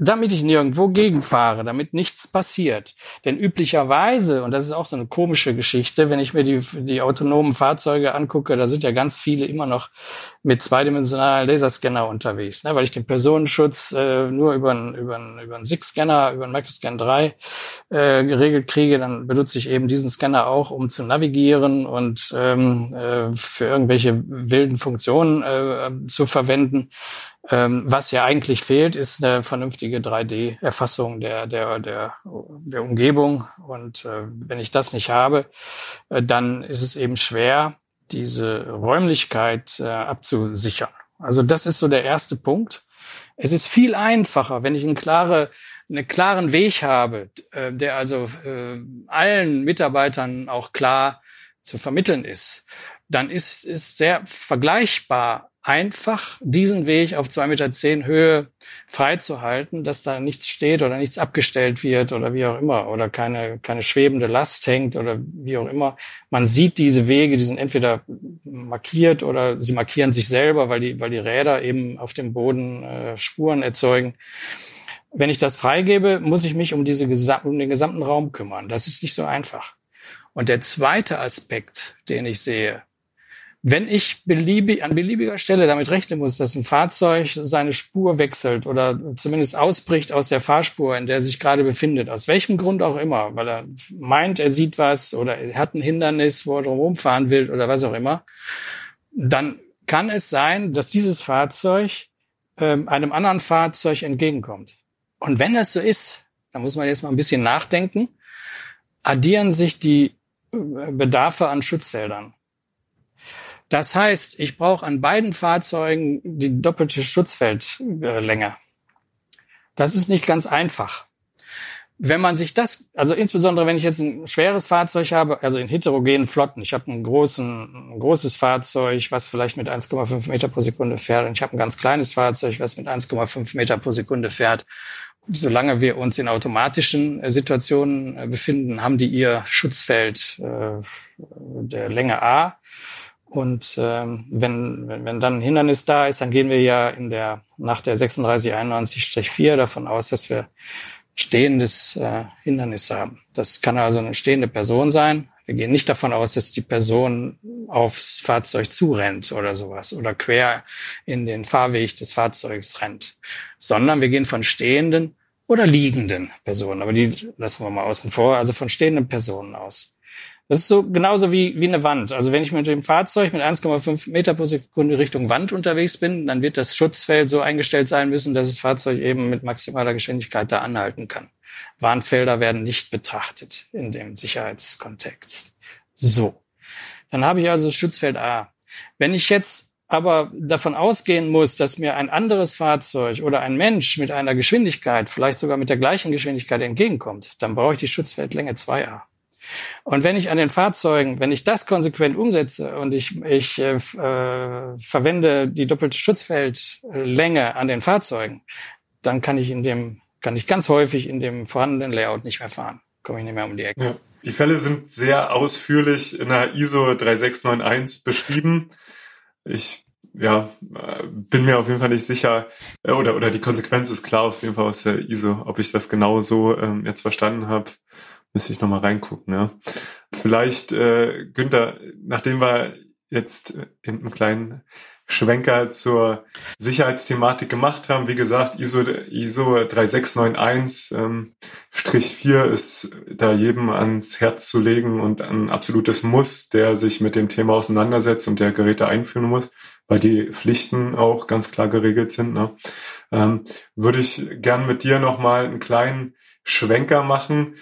damit ich nirgendwo gegenfahre, damit nichts passiert. Denn üblicherweise, und das ist auch so eine komische Geschichte, wenn ich mir die, die autonomen Fahrzeuge angucke, da sind ja ganz viele immer noch mit zweidimensionalen Laserscanner unterwegs, ne, weil ich den Personenschutz äh, nur über einen über über einen SIG-Scanner, über einen Microscan 3 äh, geregelt kriege, dann benutze ich eben diesen Scanner auch, um zu navigieren und ähm, äh, für irgendwelche wilden Funktionen äh, zu verwenden. Ähm, was ja eigentlich fehlt, ist eine vernünftige 3D-Erfassung der, der, der, der Umgebung. Und äh, wenn ich das nicht habe, äh, dann ist es eben schwer, diese Räumlichkeit äh, abzusichern. Also das ist so der erste Punkt. Es ist viel einfacher, wenn ich einen, klare, einen klaren Weg habe, äh, der also äh, allen Mitarbeitern auch klar zu vermitteln ist. Dann ist es sehr vergleichbar einfach diesen Weg auf zwei Meter zehn Höhe freizuhalten, dass da nichts steht oder nichts abgestellt wird oder wie auch immer oder keine, keine schwebende Last hängt oder wie auch immer. Man sieht diese Wege, die sind entweder markiert oder sie markieren sich selber, weil die, weil die Räder eben auf dem Boden äh, Spuren erzeugen. Wenn ich das freigebe, muss ich mich um, diese, um den gesamten Raum kümmern. Das ist nicht so einfach. Und der zweite Aspekt, den ich sehe, wenn ich beliebig, an beliebiger Stelle damit rechnen muss, dass ein Fahrzeug seine Spur wechselt oder zumindest ausbricht aus der Fahrspur, in der er sich gerade befindet, aus welchem Grund auch immer, weil er meint, er sieht was oder er hat ein Hindernis, wo er drum fahren will oder was auch immer, dann kann es sein, dass dieses Fahrzeug ähm, einem anderen Fahrzeug entgegenkommt. Und wenn das so ist, dann muss man jetzt mal ein bisschen nachdenken, addieren sich die äh, Bedarfe an Schutzfeldern. Das heißt, ich brauche an beiden Fahrzeugen die doppelte Schutzfeldlänge. Das ist nicht ganz einfach. Wenn man sich das, also insbesondere wenn ich jetzt ein schweres Fahrzeug habe, also in heterogenen Flotten, ich habe einen großen, ein großes Fahrzeug, was vielleicht mit 1,5 Meter pro Sekunde fährt, und ich habe ein ganz kleines Fahrzeug, was mit 1,5 Meter pro Sekunde fährt. Solange wir uns in automatischen äh, Situationen äh, befinden, haben die ihr Schutzfeld äh, der Länge A und ähm, wenn, wenn, wenn dann ein Hindernis da ist, dann gehen wir ja in der nach der 3691-4 davon aus, dass wir stehendes äh, Hindernis haben. Das kann also eine stehende Person sein. Wir gehen nicht davon aus, dass die Person aufs Fahrzeug zurennt oder sowas oder quer in den Fahrweg des Fahrzeugs rennt, sondern wir gehen von stehenden oder liegenden Personen. Aber die lassen wir mal außen vor, also von stehenden Personen aus. Das ist so genauso wie, wie eine Wand. Also wenn ich mit dem Fahrzeug mit 1,5 Meter pro Sekunde Richtung Wand unterwegs bin, dann wird das Schutzfeld so eingestellt sein müssen, dass das Fahrzeug eben mit maximaler Geschwindigkeit da anhalten kann. Warnfelder werden nicht betrachtet in dem Sicherheitskontext. So. Dann habe ich also Schutzfeld A. Wenn ich jetzt aber davon ausgehen muss, dass mir ein anderes Fahrzeug oder ein Mensch mit einer Geschwindigkeit, vielleicht sogar mit der gleichen Geschwindigkeit entgegenkommt, dann brauche ich die Schutzfeldlänge 2a. Und wenn ich an den Fahrzeugen, wenn ich das konsequent umsetze und ich, ich äh, äh, verwende die doppelte Schutzfeldlänge an den Fahrzeugen, dann kann ich in dem, kann ich ganz häufig in dem vorhandenen Layout nicht mehr fahren. Komme ich nicht mehr um die Ecke. Ja. Die Fälle sind sehr ausführlich in der ISO 3691 beschrieben. Ich ja, bin mir auf jeden Fall nicht sicher, äh, oder, oder die Konsequenz ist klar auf jeden Fall aus der ISO, ob ich das genau so ähm, jetzt verstanden habe müsste ich nochmal reingucken, ja. Vielleicht, äh, Günther, nachdem wir jetzt einen kleinen Schwenker zur Sicherheitsthematik gemacht haben, wie gesagt, ISO, ISO 3691 ähm, Strich 4 ist da jedem ans Herz zu legen und ein absolutes Muss, der sich mit dem Thema auseinandersetzt und der Geräte einführen muss, weil die Pflichten auch ganz klar geregelt sind. Ne? Ähm, würde ich gern mit dir nochmal einen kleinen Schwenker machen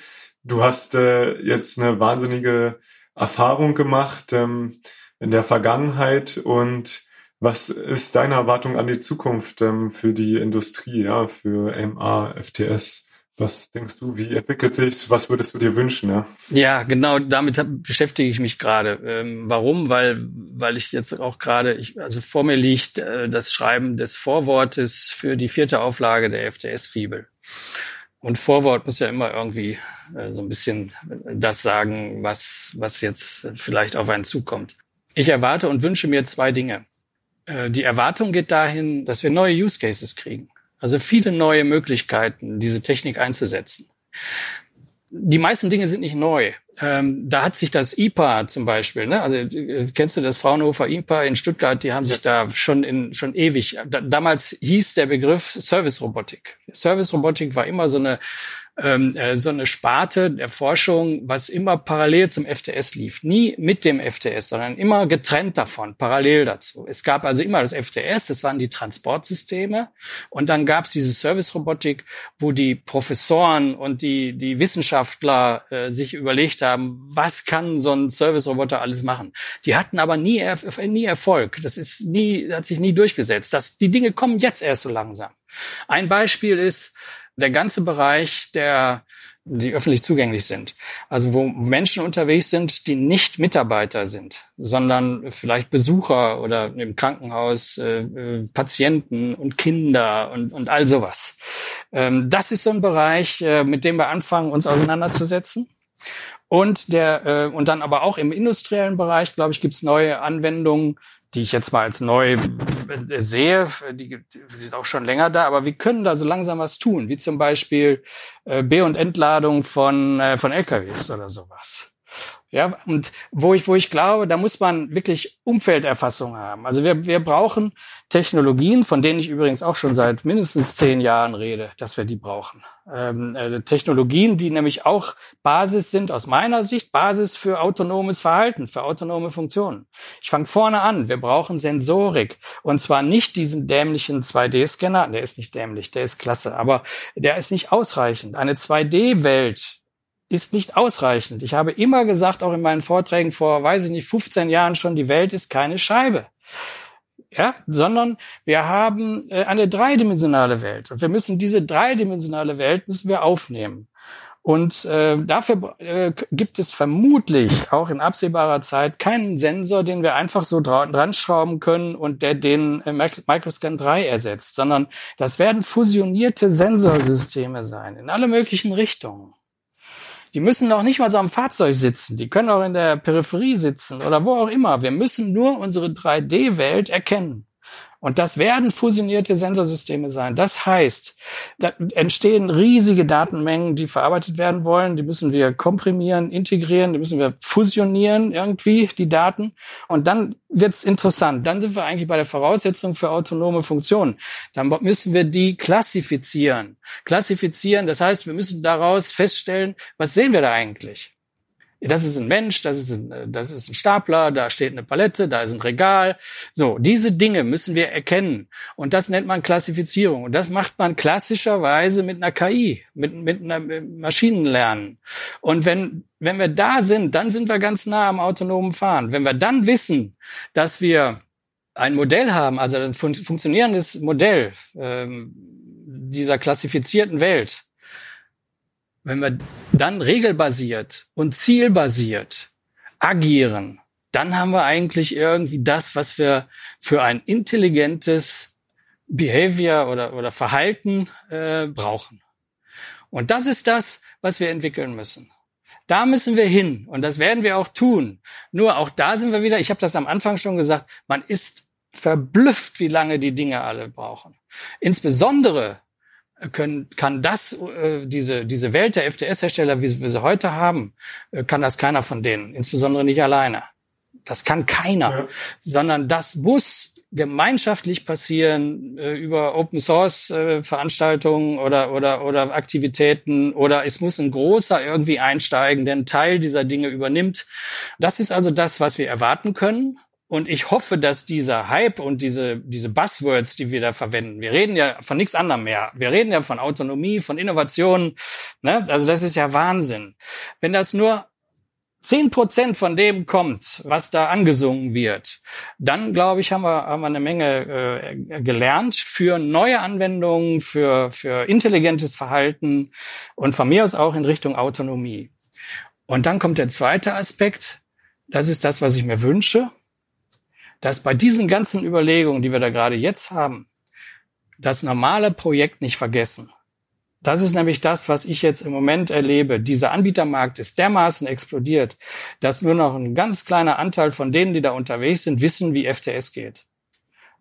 Du hast äh, jetzt eine wahnsinnige Erfahrung gemacht ähm, in der Vergangenheit und was ist deine Erwartung an die Zukunft ähm, für die Industrie, ja, für MA, FTS? Was denkst du, wie entwickelt sich? Was würdest du dir wünschen? Ja, ja genau, damit beschäftige ich mich gerade. Ähm, warum? Weil, weil ich jetzt auch gerade, also vor mir liegt äh, das Schreiben des Vorwortes für die vierte Auflage der FTS-Fibel. Und Vorwort muss ja immer irgendwie äh, so ein bisschen das sagen, was, was jetzt vielleicht auf einen zukommt. Ich erwarte und wünsche mir zwei Dinge. Äh, die Erwartung geht dahin, dass wir neue Use Cases kriegen. Also viele neue Möglichkeiten, diese Technik einzusetzen die meisten Dinge sind nicht neu. Ähm, da hat sich das IPA zum Beispiel, ne? also äh, kennst du das Fraunhofer IPA in Stuttgart, die haben sich da schon in schon ewig, da, damals hieß der Begriff Service Robotik. Service Robotik war immer so eine ähm, äh, so eine Sparte der Forschung, was immer parallel zum FTS lief. Nie mit dem FTS, sondern immer getrennt davon, parallel dazu. Es gab also immer das FTS, das waren die Transportsysteme. Und dann gab es diese Service-Robotik, wo die Professoren und die, die Wissenschaftler äh, sich überlegt haben, was kann so ein Service-Roboter alles machen. Die hatten aber nie, nie Erfolg. Das ist nie, hat sich nie durchgesetzt. Das, die Dinge kommen jetzt erst so langsam. Ein Beispiel ist, der ganze Bereich, der die öffentlich zugänglich sind. Also wo Menschen unterwegs sind, die nicht Mitarbeiter sind, sondern vielleicht Besucher oder im Krankenhaus äh, äh, Patienten und Kinder und, und all sowas. Ähm, das ist so ein Bereich, äh, mit dem wir anfangen, uns auseinanderzusetzen. Und der äh, und dann aber auch im industriellen Bereich, glaube ich, gibt es neue Anwendungen, die ich jetzt mal als neu sehe, die, die sind auch schon länger da, aber wir können da so langsam was tun, wie zum Beispiel äh, B- und Entladung von, äh, von LKWs oder sowas. Ja, und wo ich, wo ich glaube, da muss man wirklich Umfelderfassung haben. Also wir, wir brauchen Technologien, von denen ich übrigens auch schon seit mindestens zehn Jahren rede, dass wir die brauchen. Ähm, äh, Technologien, die nämlich auch Basis sind, aus meiner Sicht, Basis für autonomes Verhalten, für autonome Funktionen. Ich fange vorne an. Wir brauchen Sensorik. Und zwar nicht diesen dämlichen 2D-Scanner, der ist nicht dämlich, der ist klasse, aber der ist nicht ausreichend. Eine 2D-Welt ist nicht ausreichend. Ich habe immer gesagt, auch in meinen Vorträgen vor, weiß ich nicht, 15 Jahren schon, die Welt ist keine Scheibe. Ja, sondern wir haben äh, eine dreidimensionale Welt und wir müssen diese dreidimensionale Welt müssen wir aufnehmen. Und äh, dafür äh, gibt es vermutlich auch in absehbarer Zeit keinen Sensor, den wir einfach so dran schrauben können und der den äh, Microscan 3 ersetzt, sondern das werden fusionierte Sensorsysteme sein in alle möglichen Richtungen. Die müssen noch nicht mal so am Fahrzeug sitzen. Die können auch in der Peripherie sitzen oder wo auch immer. Wir müssen nur unsere 3D-Welt erkennen. Und das werden fusionierte Sensorsysteme sein. Das heißt, da entstehen riesige Datenmengen, die verarbeitet werden wollen. Die müssen wir komprimieren, integrieren, die müssen wir fusionieren irgendwie, die Daten. Und dann wird's interessant. Dann sind wir eigentlich bei der Voraussetzung für autonome Funktionen. Dann müssen wir die klassifizieren. Klassifizieren, das heißt, wir müssen daraus feststellen, was sehen wir da eigentlich? Das ist ein Mensch, das ist ein, das ist ein Stapler, da steht eine Palette, da ist ein Regal. So, diese Dinge müssen wir erkennen. Und das nennt man Klassifizierung. Und das macht man klassischerweise mit einer KI, mit, mit einer Maschinenlernen. Und wenn, wenn wir da sind, dann sind wir ganz nah am autonomen Fahren. Wenn wir dann wissen, dass wir ein Modell haben, also ein fun funktionierendes Modell ähm, dieser klassifizierten Welt, wenn wir dann regelbasiert und zielbasiert agieren, dann haben wir eigentlich irgendwie das, was wir für ein intelligentes Behavior oder, oder Verhalten äh, brauchen. Und das ist das, was wir entwickeln müssen. Da müssen wir hin und das werden wir auch tun. Nur auch da sind wir wieder, ich habe das am Anfang schon gesagt, man ist verblüfft, wie lange die Dinge alle brauchen. Insbesondere können, kann das, äh, diese, diese Welt der FTS-Hersteller, wie wir sie heute haben, äh, kann das keiner von denen, insbesondere nicht alleine. Das kann keiner, ja. sondern das muss gemeinschaftlich passieren äh, über Open Source äh, Veranstaltungen oder oder oder Aktivitäten oder es muss ein großer irgendwie einsteigen, der einen Teil dieser Dinge übernimmt. Das ist also das, was wir erwarten können und ich hoffe, dass dieser Hype und diese, diese Buzzwords, die wir da verwenden, wir reden ja von nichts anderem mehr. Wir reden ja von Autonomie, von Innovation. Ne? Also das ist ja Wahnsinn. Wenn das nur zehn Prozent von dem kommt, was da angesungen wird, dann glaube ich, haben wir, haben wir eine Menge äh, gelernt für neue Anwendungen, für, für intelligentes Verhalten und von mir aus auch in Richtung Autonomie. Und dann kommt der zweite Aspekt. Das ist das, was ich mir wünsche dass bei diesen ganzen Überlegungen, die wir da gerade jetzt haben, das normale Projekt nicht vergessen. Das ist nämlich das, was ich jetzt im Moment erlebe. Dieser Anbietermarkt ist dermaßen explodiert, dass nur noch ein ganz kleiner Anteil von denen, die da unterwegs sind, wissen, wie FTS geht.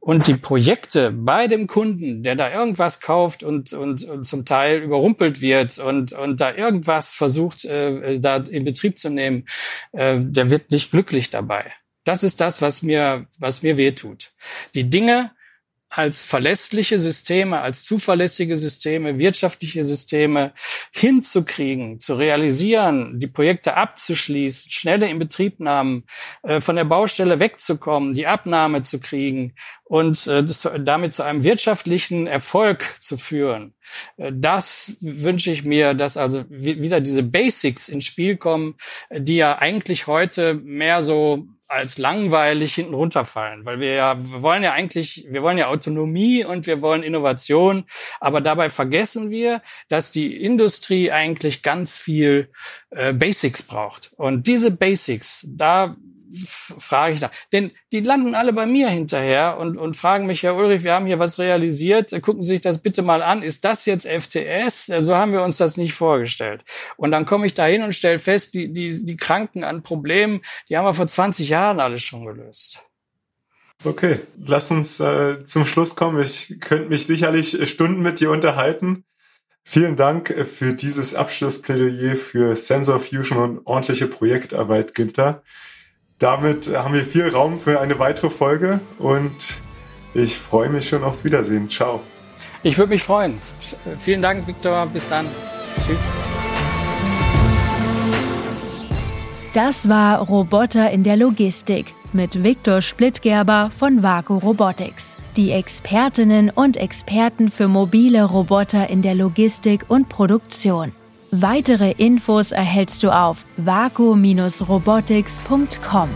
Und die Projekte bei dem Kunden, der da irgendwas kauft und, und, und zum Teil überrumpelt wird und, und da irgendwas versucht, äh, da in Betrieb zu nehmen, äh, der wird nicht glücklich dabei. Das ist das, was mir, was mir wehtut. Die Dinge als verlässliche Systeme, als zuverlässige Systeme, wirtschaftliche Systeme hinzukriegen, zu realisieren, die Projekte abzuschließen, schnelle Inbetriebnahmen, äh, von der Baustelle wegzukommen, die Abnahme zu kriegen und äh, damit zu einem wirtschaftlichen Erfolg zu führen. Äh, das wünsche ich mir, dass also wieder diese Basics ins Spiel kommen, die ja eigentlich heute mehr so als langweilig hinten runterfallen, weil wir ja, wir wollen ja eigentlich, wir wollen ja Autonomie und wir wollen Innovation, aber dabei vergessen wir, dass die Industrie eigentlich ganz viel äh, Basics braucht. Und diese Basics, da frage ich nach. Denn die landen alle bei mir hinterher und, und fragen mich, Herr Ulrich, wir haben hier was realisiert, gucken Sie sich das bitte mal an. Ist das jetzt FTS? So haben wir uns das nicht vorgestellt. Und dann komme ich da hin und stelle fest, die, die, die Kranken an Problemen, die haben wir vor 20 Jahren alles schon gelöst. Okay, lass uns äh, zum Schluss kommen. Ich könnte mich sicherlich Stunden mit dir unterhalten. Vielen Dank für dieses Abschlussplädoyer für Sensor Fusion und ordentliche Projektarbeit, Günther damit haben wir viel Raum für eine weitere Folge und ich freue mich schon aufs Wiedersehen. Ciao. Ich würde mich freuen. Vielen Dank, Viktor. Bis dann. Tschüss. Das war Roboter in der Logistik mit Viktor Splittgerber von Vaku Robotics. Die Expertinnen und Experten für mobile Roboter in der Logistik und Produktion. Weitere Infos erhältst du auf vaku-robotics.com.